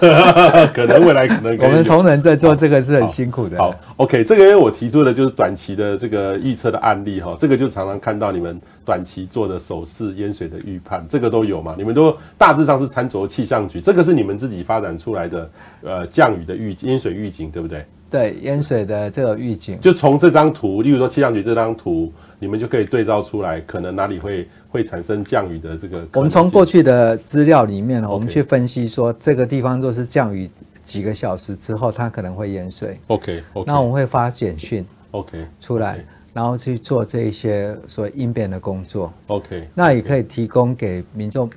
<laughs> 可能未来可能可我们同仁在做这个是很辛苦的。好，好，OK，这个因为我提出的就是短期的这个预测的案例哈，这个就常常看到你们短期做的手势淹水的预判，这个都有嘛？你们都大致上是参照气象局，这个是你们自己发展出来的呃降雨的预淹水预警，对不对？对淹水的这个预警，就从这张图，例如说气象局这张图，你们就可以对照出来，可能哪里会会产生降雨的这个。我们从过去的资料里面，Okay. 我们去分析说，这个地方若是降雨几个小时之后，它可能会淹水。OK，, okay. 那我们会发简讯 OK 出来，okay. 然后去做这一些所谓应变的工作。OK，那也可以提供给民众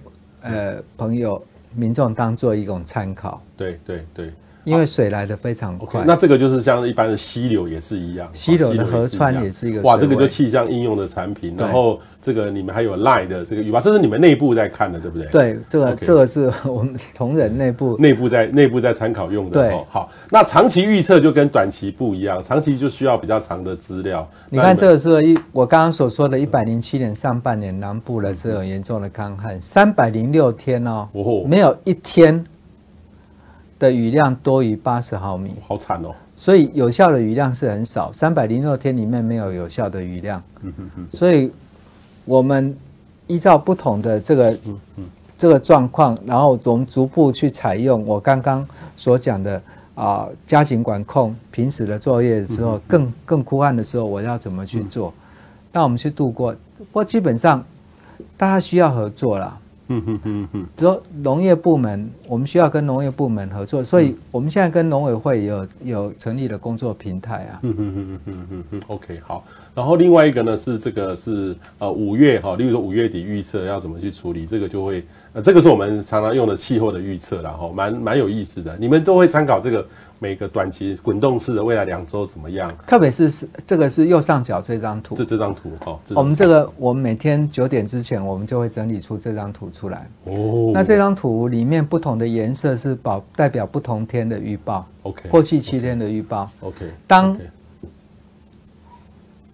呃朋友民众当做一种参考。对对对。因为水来得非常快，那这个就是像一般的溪流也是一样，溪流的河川也是一个哇，这个就气象应用的产品。然后这个你们还有 Line 的这个预报，这是你们内部在看的，对不对？对，这个 Okay 这个是我们同仁内部内部在内部在参考用的。对，好，那长期预测就跟短期不一样，长期就需要比较长的资料。你看这个是一我刚刚所说的，一百零七年上半年南部的这种严重的干旱，三百零六天哦，哦没有一天。的雨量多于八十毫米，好惨哦！所以有效的雨量是很少，三百零六天里面没有有效的雨量。嗯嗯嗯。所以，我们依照不同的这个这个状况，然后我们逐步去采用我刚刚所讲的啊，加紧管控平时的作业的时候，更更枯旱的时候，我要怎么去做？那我们去度过。不过基本上，大家需要合作啦。嗯嗯嗯嗯，比如说农业部门，我们需要跟农业部门合作，所以我们现在跟农委会有有成立了工作平台啊。嗯嗯嗯嗯嗯嗯嗯，OK 好。然后另外一个呢是这个是呃五月哈，例如说五月底预测要怎么去处理，这个就会呃这个是我们常常用的气候的预测，然后蛮蛮有意思的，你们都会参考这个。每个短期滚动式的未来两周怎么样？特别是是这个是右上角这张图，这这张图哈。我们这个我们每天九点之前，我们就会整理出这张图出来。哦。那这张图里面不同的颜色是保代表不同天的预报。OK。过去七天的预报。OK。当。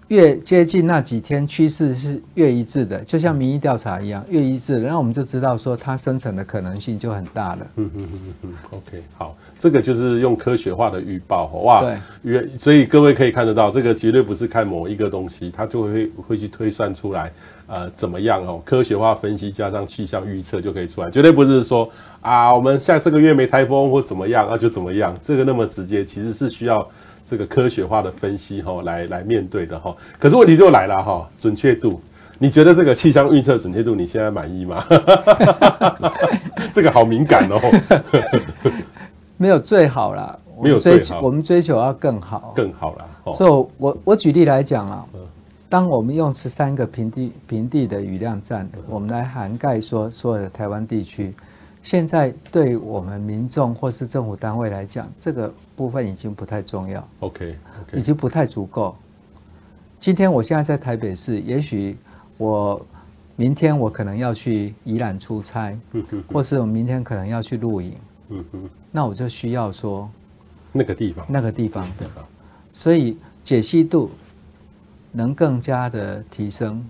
越接近那几天，趋势是越一致的，就像民意调查一样，越一致，然后我们就知道说它生成的可能性就很大了。嗯嗯嗯嗯 OK，好，这个就是用科学化的预报，哇，对，越所以各位可以看得到，这个绝对不是看某一个东西，它就会会去推算出来，呃，怎么样哦？科学化分析加上气象预测就可以出来，绝对不是说啊，我们下这个月没台风或怎么样，那就怎么样，这个那么直接，其实是需要。这个科学化的分析哈，来来面对的哈。可是问题就来了哈，准确度，你觉得这个气象预测准确度你现在满意吗？<laughs> 这个好敏感哦。<laughs> 没有最好啦，没有最好，我们追求要更好，更好啦。所以我我举例来讲啊，当我们用十三个平地平地的雨量站，我们来涵盖说所有的台湾地区。现在对我们民众或是政府单位来讲，这个部分已经不太重要。OK，已经不太足够。今天我现在在台北市，也许我明天我可能要去宜兰出差，或是我明天可能要去露营。那我就需要说那个地方，那个地方的，所以解析度能更加的提升。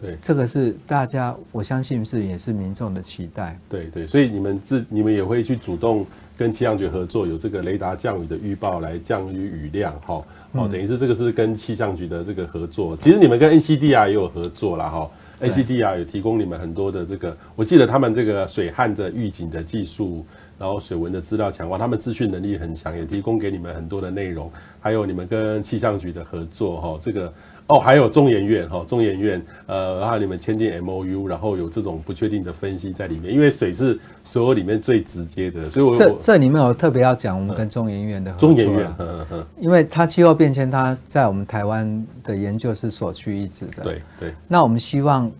对，这个是大家我相信是也是民众的期待。对对，所以你们自你们也会去主动跟气象局合作，有这个雷达降雨的预报来降雨雨量，哈，哦，等于是这个是跟气象局的这个合作。其实你们跟 NCDR 也有合作啦，哈。NCDR 有提供你们很多的这个，我记得他们这个水旱的预警的技术，然后水文的资料强化，他们资讯能力很强，也提供给你们很多的内容，还有你们跟气象局的合作，哈，这个。哦，还有中研院哈，中研院呃，然后你们签订 MOU，然后有这种不确定的分析在里面，因为水是所有里面最直接的，所以我这这里面我特别要讲我们跟中研院的合作。中研院，嗯嗯嗯，因为它气候变迁，它在我们台湾的研究是所屈一致的。对对。那我们希望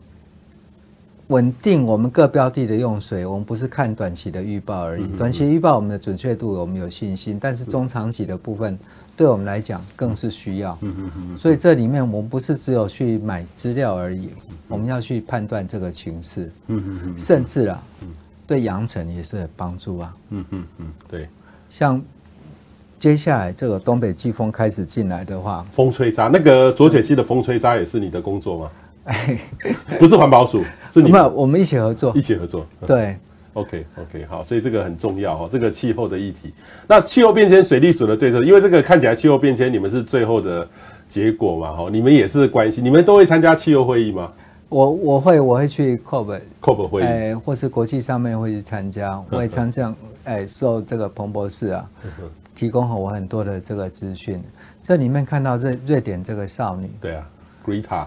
稳定我们各标的的用水，我们不是看短期的预报而已。短期预报我们的准确度我们有信心，但是中长期的部分。对我们来讲更是需要，所以这里面我们不是只有去买资料而已，我们要去判断这个情势，甚至啊，对扬尘也是有帮助啊，嗯嗯嗯，对，像接下来这个东北季风开始进来的话，风吹沙那个浊水溪的风吹沙也是你的工作吗？哎，<laughs> 不是环保署，是你们。我们一起合作，一起合作，对。OK OK 好，所以这个很重要哈，这个气候的议题。那气候变迁水利署的对策，因为这个看起来气候变迁你们是最后的结果嘛哈，你们也是关心，你们都会参加气候会议吗？我我会我会去 COP COP 会议，哎，或是国际上面会去参加，我也参加，哎，受这个彭博士啊提供我很多的这个资讯。这里面看到瑞瑞典这个少女，对啊，Greta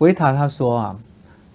Greta 她说啊，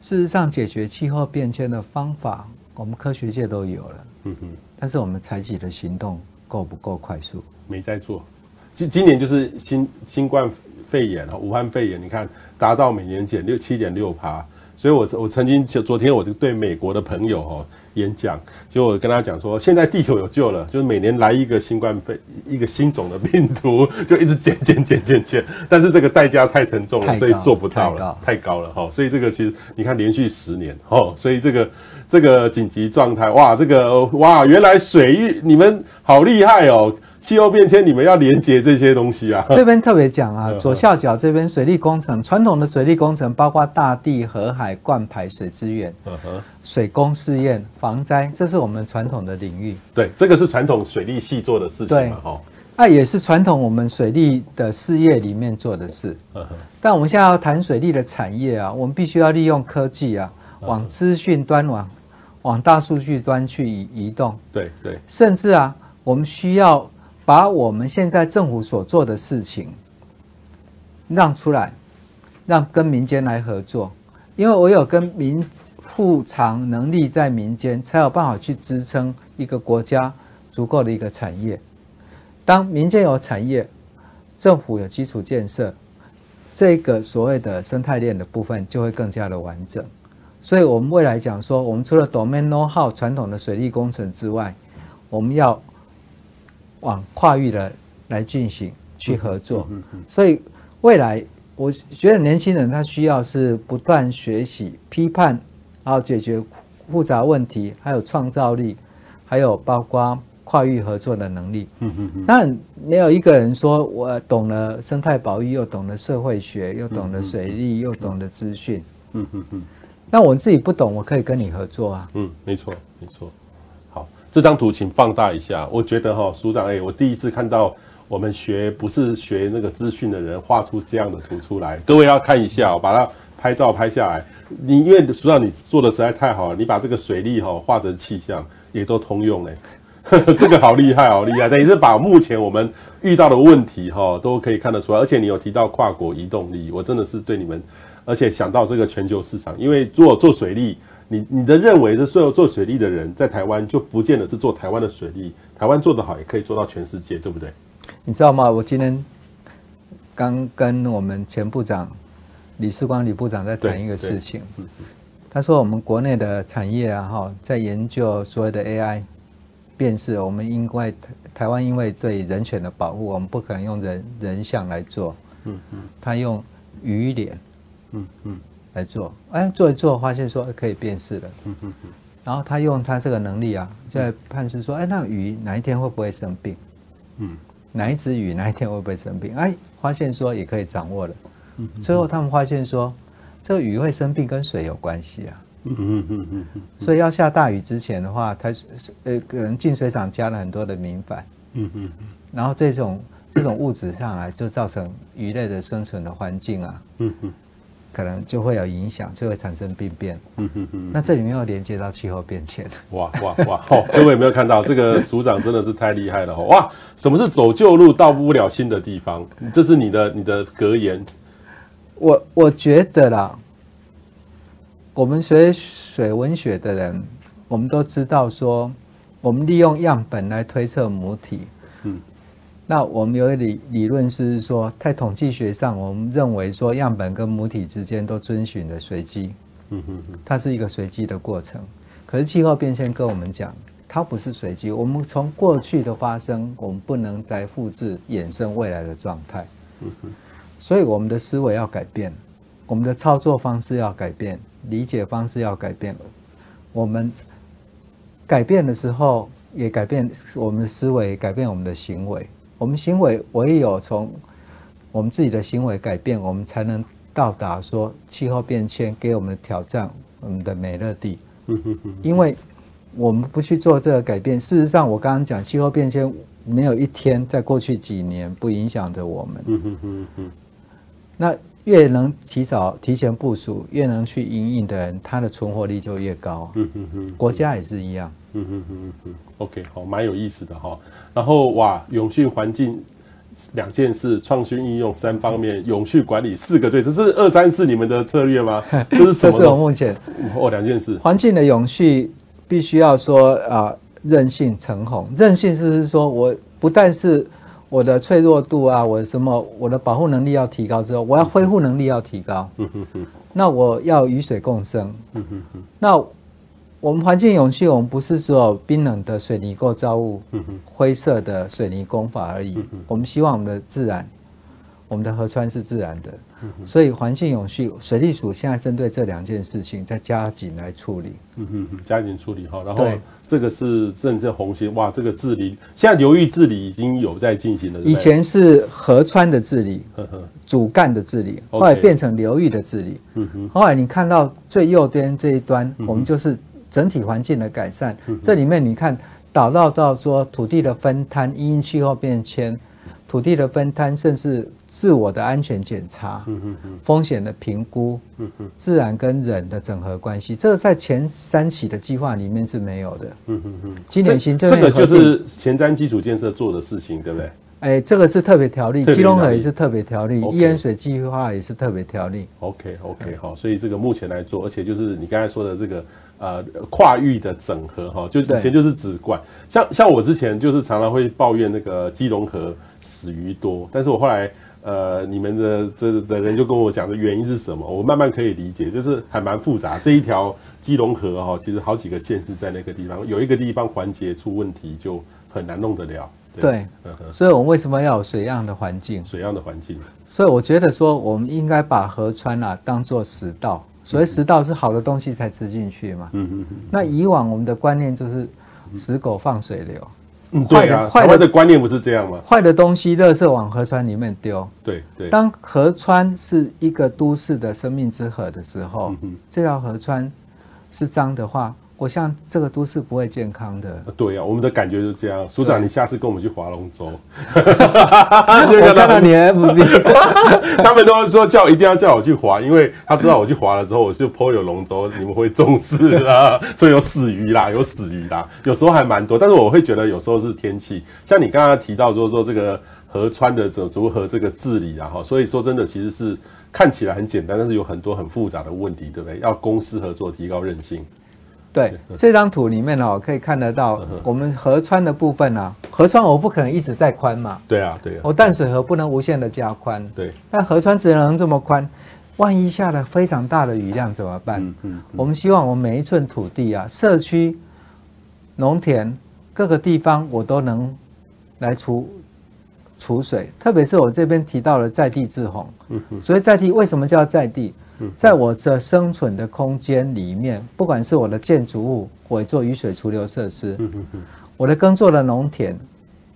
事实上解决气候变迁的方法。我们科学界都有了，嗯哼，但是我们采取的行动够不够快速？没在做。今今年就是新新冠肺炎啊，武汉肺炎，你看达到每年减六七点六趴。所以我我曾经就昨天我就对美国的朋友哦演讲，结果我跟他讲说，现在地球有救了，就是每年来一个新冠肺一个新种的病毒，<laughs> 就一直减减减减减，但是这个代价太沉重了，所以做不到了，太高了哈。所以这个其实你看连续十年哦，所以这个。这个紧急状态，哇，这个哇，原来水域你们好厉害哦！气候变迁你们要连接这些东西啊。<laughs> 这边特别讲啊，左下角这边水利工程，传统的水利工程包括大地、河海、灌排水资源，嗯哼，水工试验、防灾，这是我们传统的领域。对，这个是传统水利系做的事情嘛，哈。那也是传统我们水利的事业里面做的事。嗯哼。但我们现在要谈水利的产业啊，我们必须要利用科技啊。往资讯端往往大数据端去移移动，对对，甚至啊，我们需要把我们现在政府所做的事情让出来，让跟民间来合作，因为我有跟民富藏能力在民间，才有办法去支撑一个国家足够的一个产业。当民间有产业，政府有基础建设，这个所谓的生态链的部分就会更加的完整。所以，我们未来讲说，我们除了 domain know-how 传统的水利工程之外，我们要往跨域的来进行去合作。所以，未来我觉得年轻人他需要是不断学习、批判，然后解决复杂问题，还有创造力，还有包括跨域合作的能力。嗯嗯嗯。但没有一个人说我懂了生态保育，又懂了社会学，又懂了水利，又懂得资讯。嗯嗯嗯。那我自己不懂，我可以跟你合作啊。嗯，没错，没错。这张图请放大一下。我觉得哈，署长，哎，我第一次看到我们学不是学那个资讯的人画出这样的图出来。各位要看一下，把它拍照拍下来。你因为署长你做的实在太好了，你把这个水利哈画成气象，也都通用嘞。<laughs> 这个好厉害，好厉害！等于是把目前我们遇到的问题哈都可以看得出来。而且你有提到跨国移动力，我真的是对你们。而且想到这个全球市场，因为做做水利，你你的认为是所有做水利的人在台湾就不见得是做台湾的水利，台湾做得好也可以做到全世界，对不对？你知道吗？我今天刚跟我们前部长李世光李部长在谈一个事情，他说我们国内的产业啊哈，在研究所谓的 AI 辨识，我们因为台湾因为对人权的保护，我们不可能用人人像来做，嗯嗯，他用鱼脸。嗯嗯，来做，哎，做一做，发现说可以辨识了。嗯然后他用他这个能力啊，在判识说，哎，那鱼哪一天会不会生病？嗯，哪一只鱼哪一天会不会生病？哎，发现说也可以掌握了。嗯，最后他们发现说，这个鱼会生病跟水有关系啊。嗯嗯嗯嗯嗯。所以要下大雨之前的话，它呃可能净水厂加了很多的明矾。嗯嗯嗯。然后这种这种物质上来，就造成鱼类的生存的环境啊。嗯嗯。可能就会有影响，就会产生病变。那这里面又连接到气候变迁。哇哇哇！哦，各位有没有看到这个署长真的是太厉害了哦！哇，什么是走旧路到不了新的地方？这是你的你的格言。我我觉得啦，我们学水文学的人，我们都知道说，我们利用样本来推测母体。那我们有理理论是说，在统计学上，我们认为说样本跟母体之间都遵循着随机，嗯哼，它是一个随机的过程。可是气候变迁跟我们讲，它不是随机。我们从过去的发生，我们不能再复制衍生未来的状态，嗯哼。所以我们的思维要改变，我们的操作方式要改变，理解方式要改变。我们改变的时候，也改变我们的思维，改变我们的行为。我们行为唯有从我们自己的行为改变，我们才能到达说气候变迁给我们的挑战，我们的美乐地。因为我们不去做这个改变，事实上我刚刚讲气候变迁没有一天在过去几年不影响着我们。那越能提早提前部署，越能去因应的人，他的存活率就越高。国家也是一样。嗯嗯嗯嗯 OK，好，蛮有意思的哈。然后哇，永续环境两件事，创新应用三方面，永续管理四个对，这是二三四你们的策略吗？这是什么？这是我目前哦，两件事。环境的永续必须要说啊，韧性成红。韧性是是说我不但是我的脆弱度啊，我什么，我的保护能力要提高之后，我要恢复能力要提高。嗯哼哼。那我要与水共生。嗯哼哼。那我们环境永续，我们不是说冰冷的水泥构造物、灰色的水泥工法而已。我们希望我们的自然，我们的河川是自然的。所以环境永续，水利署现在针对这两件事情在加紧来处理。嗯哼哼，加紧处理哈。然后这个是政策红线，哇，这个治理现在流域治理已经有在进行了。以前是河川的治理，主干的治理，后来变成流域的治理。嗯哼，后来你看到最右边这一端，我们就是。整体环境的改善，这里面你看导到到说土地的分摊，因应气候变迁，土地的分摊，甚至自我的安全检查，风险的评估，自然跟人的整合关系，这个在前三期的计划里面是没有的。今年行政这个就是前瞻基础建设做的事情，对不对？哎，这个是特别条例，基隆河也是特别条例，一淹水计划也是特别条例。OK OK 好，所以这个目前来做，而且就是你刚才说的这个。呃，跨域的整合哈，就以前就是只管像像我之前就是常常会抱怨那个基隆河死鱼多，但是我后来呃，你们的这的人就跟我讲的原因是什么，我慢慢可以理解，就是还蛮复杂。这一条基隆河哈，其实好几个县市在那个地方，有一个地方环节出问题，就很难弄得了。对，所以我们为什么要有水样的环境？水样的环境。所以我觉得说，我们应该把河川啊当做食道。所以食道是好的东西才吃进去嘛。嗯嗯嗯。那以往我们的观念就是死狗放水流。嗯，对啊。坏的的观念不是这样吗？坏的东西，垃圾往河川里面丢。对对。当河川是一个都市的生命之河的时候，这条河川是脏的话。我像这个都是不会健康的。对呀、啊，我们的感觉就是这样。署长，你下次跟我们去划龙舟。<laughs> 我看到你 FB，<laughs> 他们都是说叫一定要叫我去划，因为他知道我去划了之后，我就 po 有龙舟，你们会重视啦，所以有死鱼啦，有死鱼啦，有时候还蛮多。但是我会觉得有时候是天气，像你刚刚提到说说这个河川的怎如何这个治理啊哈，所以说真的其实是看起来很简单，但是有很多很复杂的问题，对不对？要公私合作，提高韧性。<laughs> 对，这张图里面哦，可以看得到我们河川的部分啊。河川我不可能一直在宽嘛。对啊，对啊。我淡水河不能无限的加宽。对。但河川只能这么宽，万一下了非常大的雨量怎么办？嗯嗯。我们希望我们每一寸土地啊，社区、农田各个地方，我都能来储储水。特别是我这边提到了在地制洪。所以在地为什么叫在地？在我这生存的空间里面，不管是我的建筑物，我做雨水储留设施，我的耕作的农田，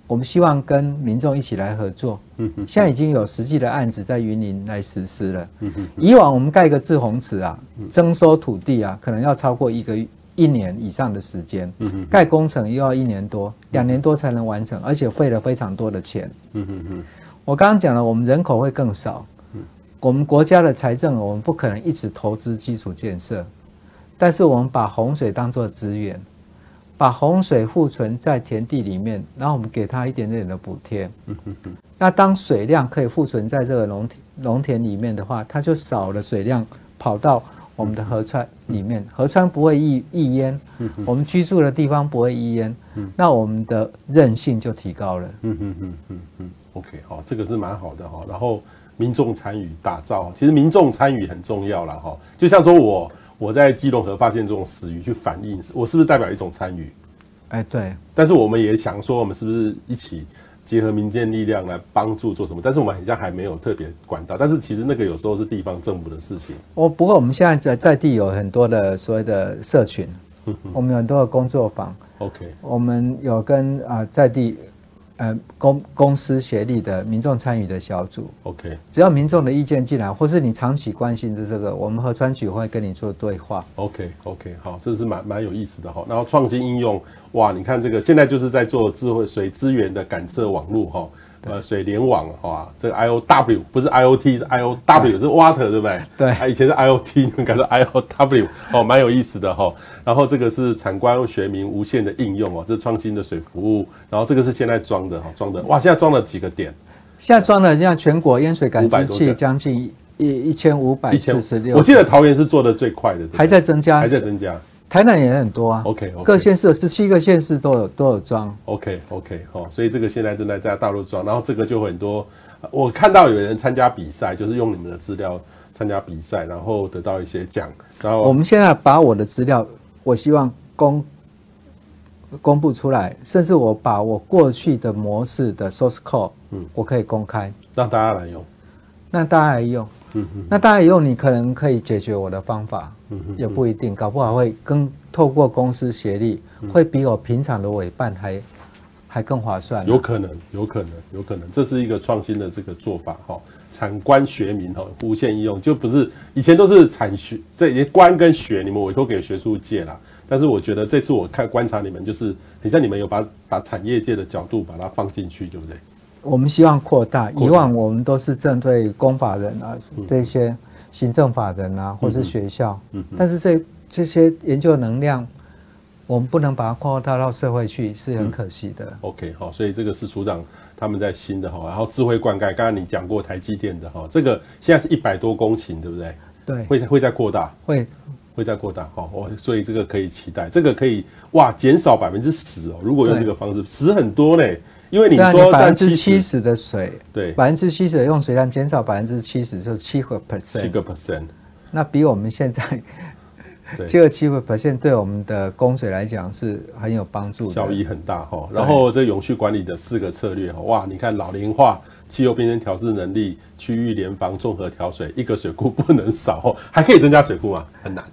我们希望跟民众一起来合作。嗯哼，现在已经有实际的案子在云林来实施了。嗯哼，以往我们盖一个制洪池啊，征收土地啊，可能要超过一个一年以上的时间。嗯哼，盖工程又要一年多，两年多才能完成，而且费了非常多的钱。嗯哼哼，我刚刚讲了，我们人口会更少。嗯，我们国家的财政，我们不可能一直投资基础建设，但是我们把洪水当作资源。把洪水库存在田地里面，然后我们给它一点点的补贴。那当水量可以库存在这个农田农田里面的话，它就少了水量跑到我们的河川里面，河川不会溢溢淹，我们居住的地方不会溢淹，那我们的韧性就提高了。嗯嗯嗯嗯嗯，OK，好，这个是蛮好的哈。然后民众参与打造，其实民众参与很重要了哈。就像说我。我在基隆河发现这种死鱼去反映，我是不是代表一种参与？哎，对。但是我们也想说，我们是不是一起结合民间力量来帮助做什么？但是我们好像还没有特别管道。但是其实那个有时候是地方政府的事情。哦，不过我们现在在在地有很多的所谓的社群，<laughs> 我们有很多的工作坊。OK，我们有跟啊在地。呃，公公司协力的民众参与的小组，OK，只要民众的意见进来，或是你长期关心的这个，我们和川局会跟你做对话。OK，OK，okay, okay, 好，这是蛮蛮有意思的哈。然后创新应用，哇，你看这个现在就是在做智慧水资源的感测网络哈。呃，水联网啊，这个 I O W 不是 I O T，是 I O W，是 water，对不对？对，它以前是 I O T，你们改成 I O W，哦，蛮有意思的哈。然后这个是产官学民无线的应用哦，这是创新的水服务。然后这个是现在装的哈，装的哇，现在装了几个点？现在装了像全国淹水感知器将近一一千五百四十六。我记得桃园是做的最快的，还在增加，还在增加。台南也很多啊，OK，, okay 各县市有十七个县市都有都有装，OK OK，好，所以这个现在正在在大陆装，然后这个就很多，我看到有人参加比赛，就是用你们的资料参加比赛，然后得到一些奖，然后我们现在把我的资料，我希望公公布出来，甚至我把我过去的模式的 source code，嗯，我可以公开，让大家来用，让大家来用。嗯哼，那大家用你可能可以解决我的方法，嗯哼，也不一定，搞不好会跟透过公司协力，会比我平常的委办还还更划算。有可能，有可能，有可能，这是一个创新的这个做法哈。产官学民哈，无限应用就不是以前都是产学这些官跟学，你们委托给学术界啦。但是我觉得这次我看观察你们，就是很像你们有把把产业界的角度把它放进去，对不对？我们希望扩大，以往我们都是针对公法人啊，这些行政法人啊，或是学校，嗯但是这这些研究能量，我们不能把它扩大到社会去，是很可惜的。OK，好，所以这个是署长他们在新的哈，然后智慧灌溉，刚刚你讲过台积电的哈，这个现在是一百多公顷，对不对？对，会会再扩大，会。会再扩大，好，我所以这个可以期待，这个可以哇，减少百分之十哦，如果用这个方式，十很多呢。因为你说百分之七十的水，对，百分之七十的用水量减少百分之七十，就是七个 percent，七个 percent，那比我们现在七个七个 percent 对我们的供水来讲是很有帮助的，效益很大哈。然后这永续管理的四个策略哈，哇，你看老龄化、气候变迁调适能力、区域联防、综合调水，一个水库不能少，还可以增加水库吗？很难，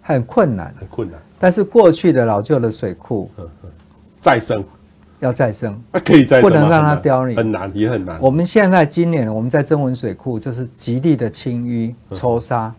很困难，很困难。但是过去的老旧的水库，再生。要再生，可以再生，不能让它凋零，很难，也很难。我们现在今年我们在曾文水库就是极力的清淤抽沙，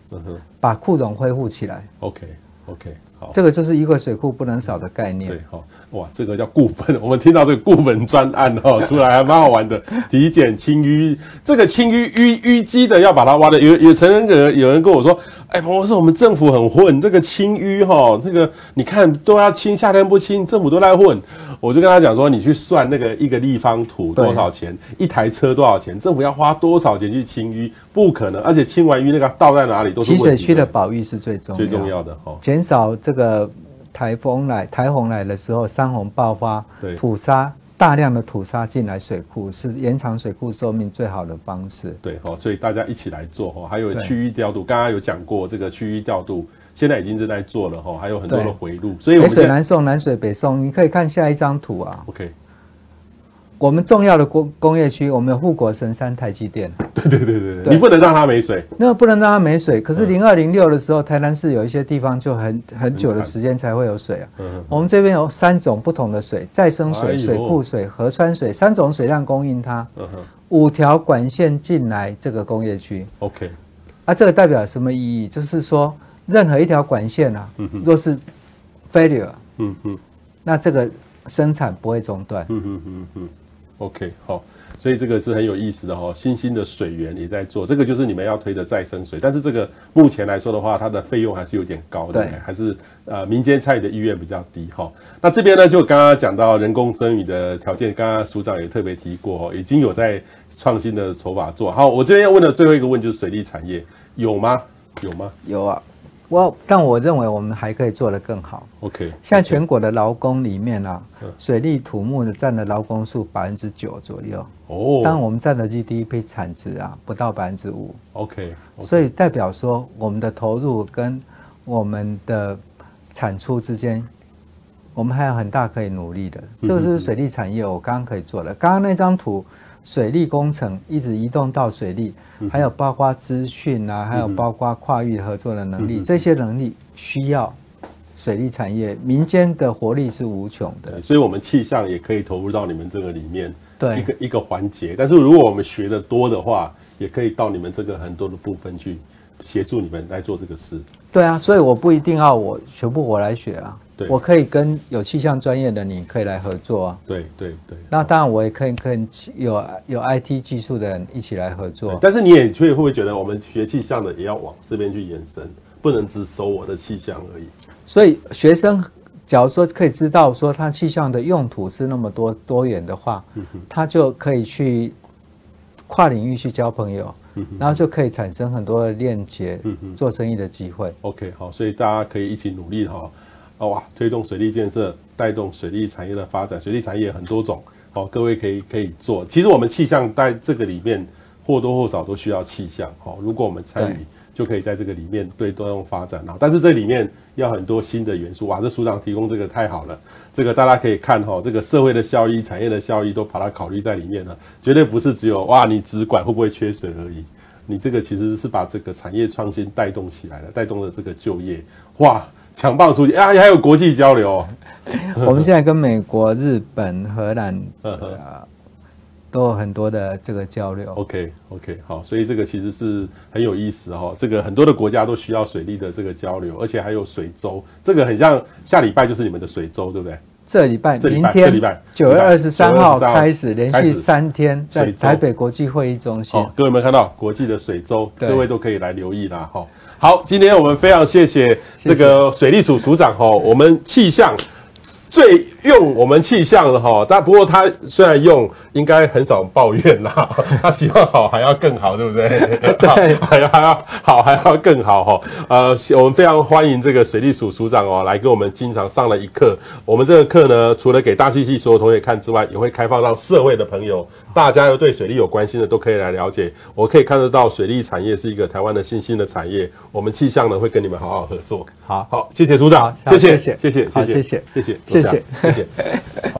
把库容恢复起来。OK，OK，好，这个就是一个水库不能少的概念。对，好，哇，这个叫固本。<laughs> 我们听到这个固本专案哦，<laughs> 出来还蛮好玩的。体检清淤，这个清淤淤淤积的要把它挖的，有有曾经有有人跟我说，哎，彭博士，我们政府很混，这个清淤哈，这个你看都要清，夏天不清，政府都在混。我就跟他讲说，你去算那个一个立方土多少钱，一台车多少钱，政府要花多少钱去清淤？不可能，而且清完淤那个倒在哪里都是。集水区的保育是最重要最重要的哦，减少这个台风来台风来的时候山洪爆发，对，土沙大量的土沙进来水库是延长水库寿命最好的方式。对哦，所以大家一起来做哦，还有区域调度，刚刚有讲过这个区域调度。现在已经正在做了哈，还有很多的回路，所以我们北水南送，南水北送，你可以看下一张图啊。OK，我们重要的工工业区，我们有护国神山台积电。<laughs> 对对对对对，你不能让它没水。那不能让它没水。可是零二零六的时候，台南市有一些地方就很很久的时间才会有水啊。我们这边有三种不同的水：再生水、水库水、河川水，三种水量供应它。五条管线进来这个工业区。OK。啊，这个代表什么意义？就是说，任何一条管线啊，若是 failure，嗯嗯，那这个生产不会中断。嗯嗯嗯嗯。OK，好，所以这个是很有意思的哈，新兴的水源也在做，这个就是你们要推的再生水，但是这个目前来说的话，它的费用还是有点高的，对，还是呃民间参与的意愿比较低哈。那这边呢，就刚刚讲到人工增雨的条件，刚刚署长也特别提过，已经有在创新的手法做好。我这边要问的最后一个问就是水利产业有吗？有吗？有啊。我但我认为我们还可以做得更好。OK，现在全国的劳工里面啊，水利土木的占的劳工数百分之九左右。哦，但我们占的 GDP 产值啊不到百分之五。OK，所以代表说我们的投入跟我们的产出之间，我们还有很大可以努力的。这个是水利产业，我刚刚可以做的。刚刚那张图。水利工程一直移动到水利，还有包括资讯啊，还有包括跨域合作的能力，这些能力需要水利产业民间的活力是无穷的。所以，我们气象也可以投入到你们这个里面，对一个一个环节。但是，如果我们学的多的话，也可以到你们这个很多的部分去协助你们来做这个事。对啊，所以我不一定要我全部我来学啊。对，我可以跟有气象专业的，你可以来合作啊。对对对。那当然，我也可以跟有有 IT 技术的人一起来合作。但是你也会会不会觉得，我们学气象的也要往这边去延伸，不能只收我的气象而已。所以学生，假如说可以知道说他气象的用途是那么多多元的话，他就可以去跨领域去交朋友，然后就可以产生很多的链接，做生意的机会。OK，好，所以大家可以一起努力哈。哇！推动水利建设，带动水利产业的发展。水利产业很多种，好，各位可以可以做。其实我们气象在这个里面或多或少都需要气象，好，如果我们参与，就可以在这个里面对多用发展。但是这里面要很多新的元素。哇！这署长提供这个太好了，这个大家可以看哈，这个社会的效益、产业的效益都把它考虑在里面了，绝对不是只有哇，你只管会不会缺水而已。你这个其实是把这个产业创新带动起来了，带动了这个就业，哇！强棒出去啊！还有国际交流，哦，<laughs> 我们现在跟美国、日本、荷兰啊，都有很多的这个交流。OK OK，好，所以这个其实是很有意思哈。这个很多的国家都需要水利的这个交流，而且还有水周，这个很像下礼拜就是你们的水周，对不对？这礼拜，明天，九月二十三号开始，连续三天在台北国际会议中心。各位有没有看到国际的水周？各位都可以来留意啦，哈。好，今天我们非常谢谢这个水利署署长哈，我们气象最用我们气象的哈，但不过他虽然用，应该很少抱怨啦。<laughs> 他希望好还要更好，对不对？<laughs> 对，<laughs> 还要还要好还要更好哈。呃，我们非常欢迎这个水利署署长哦，来给我们经常上了一课。我们这个课呢，除了给大气系所有同学看之外，也会开放让社会的朋友，大家又对水利有关心的，都可以来了解。我可以看得到，水利产业是一个台湾的新兴的产业。我们气象呢，会跟你们好好合作。好，好，谢谢署长，谢谢，谢谢，谢谢，谢谢，谢谢，谢谢。谢谢。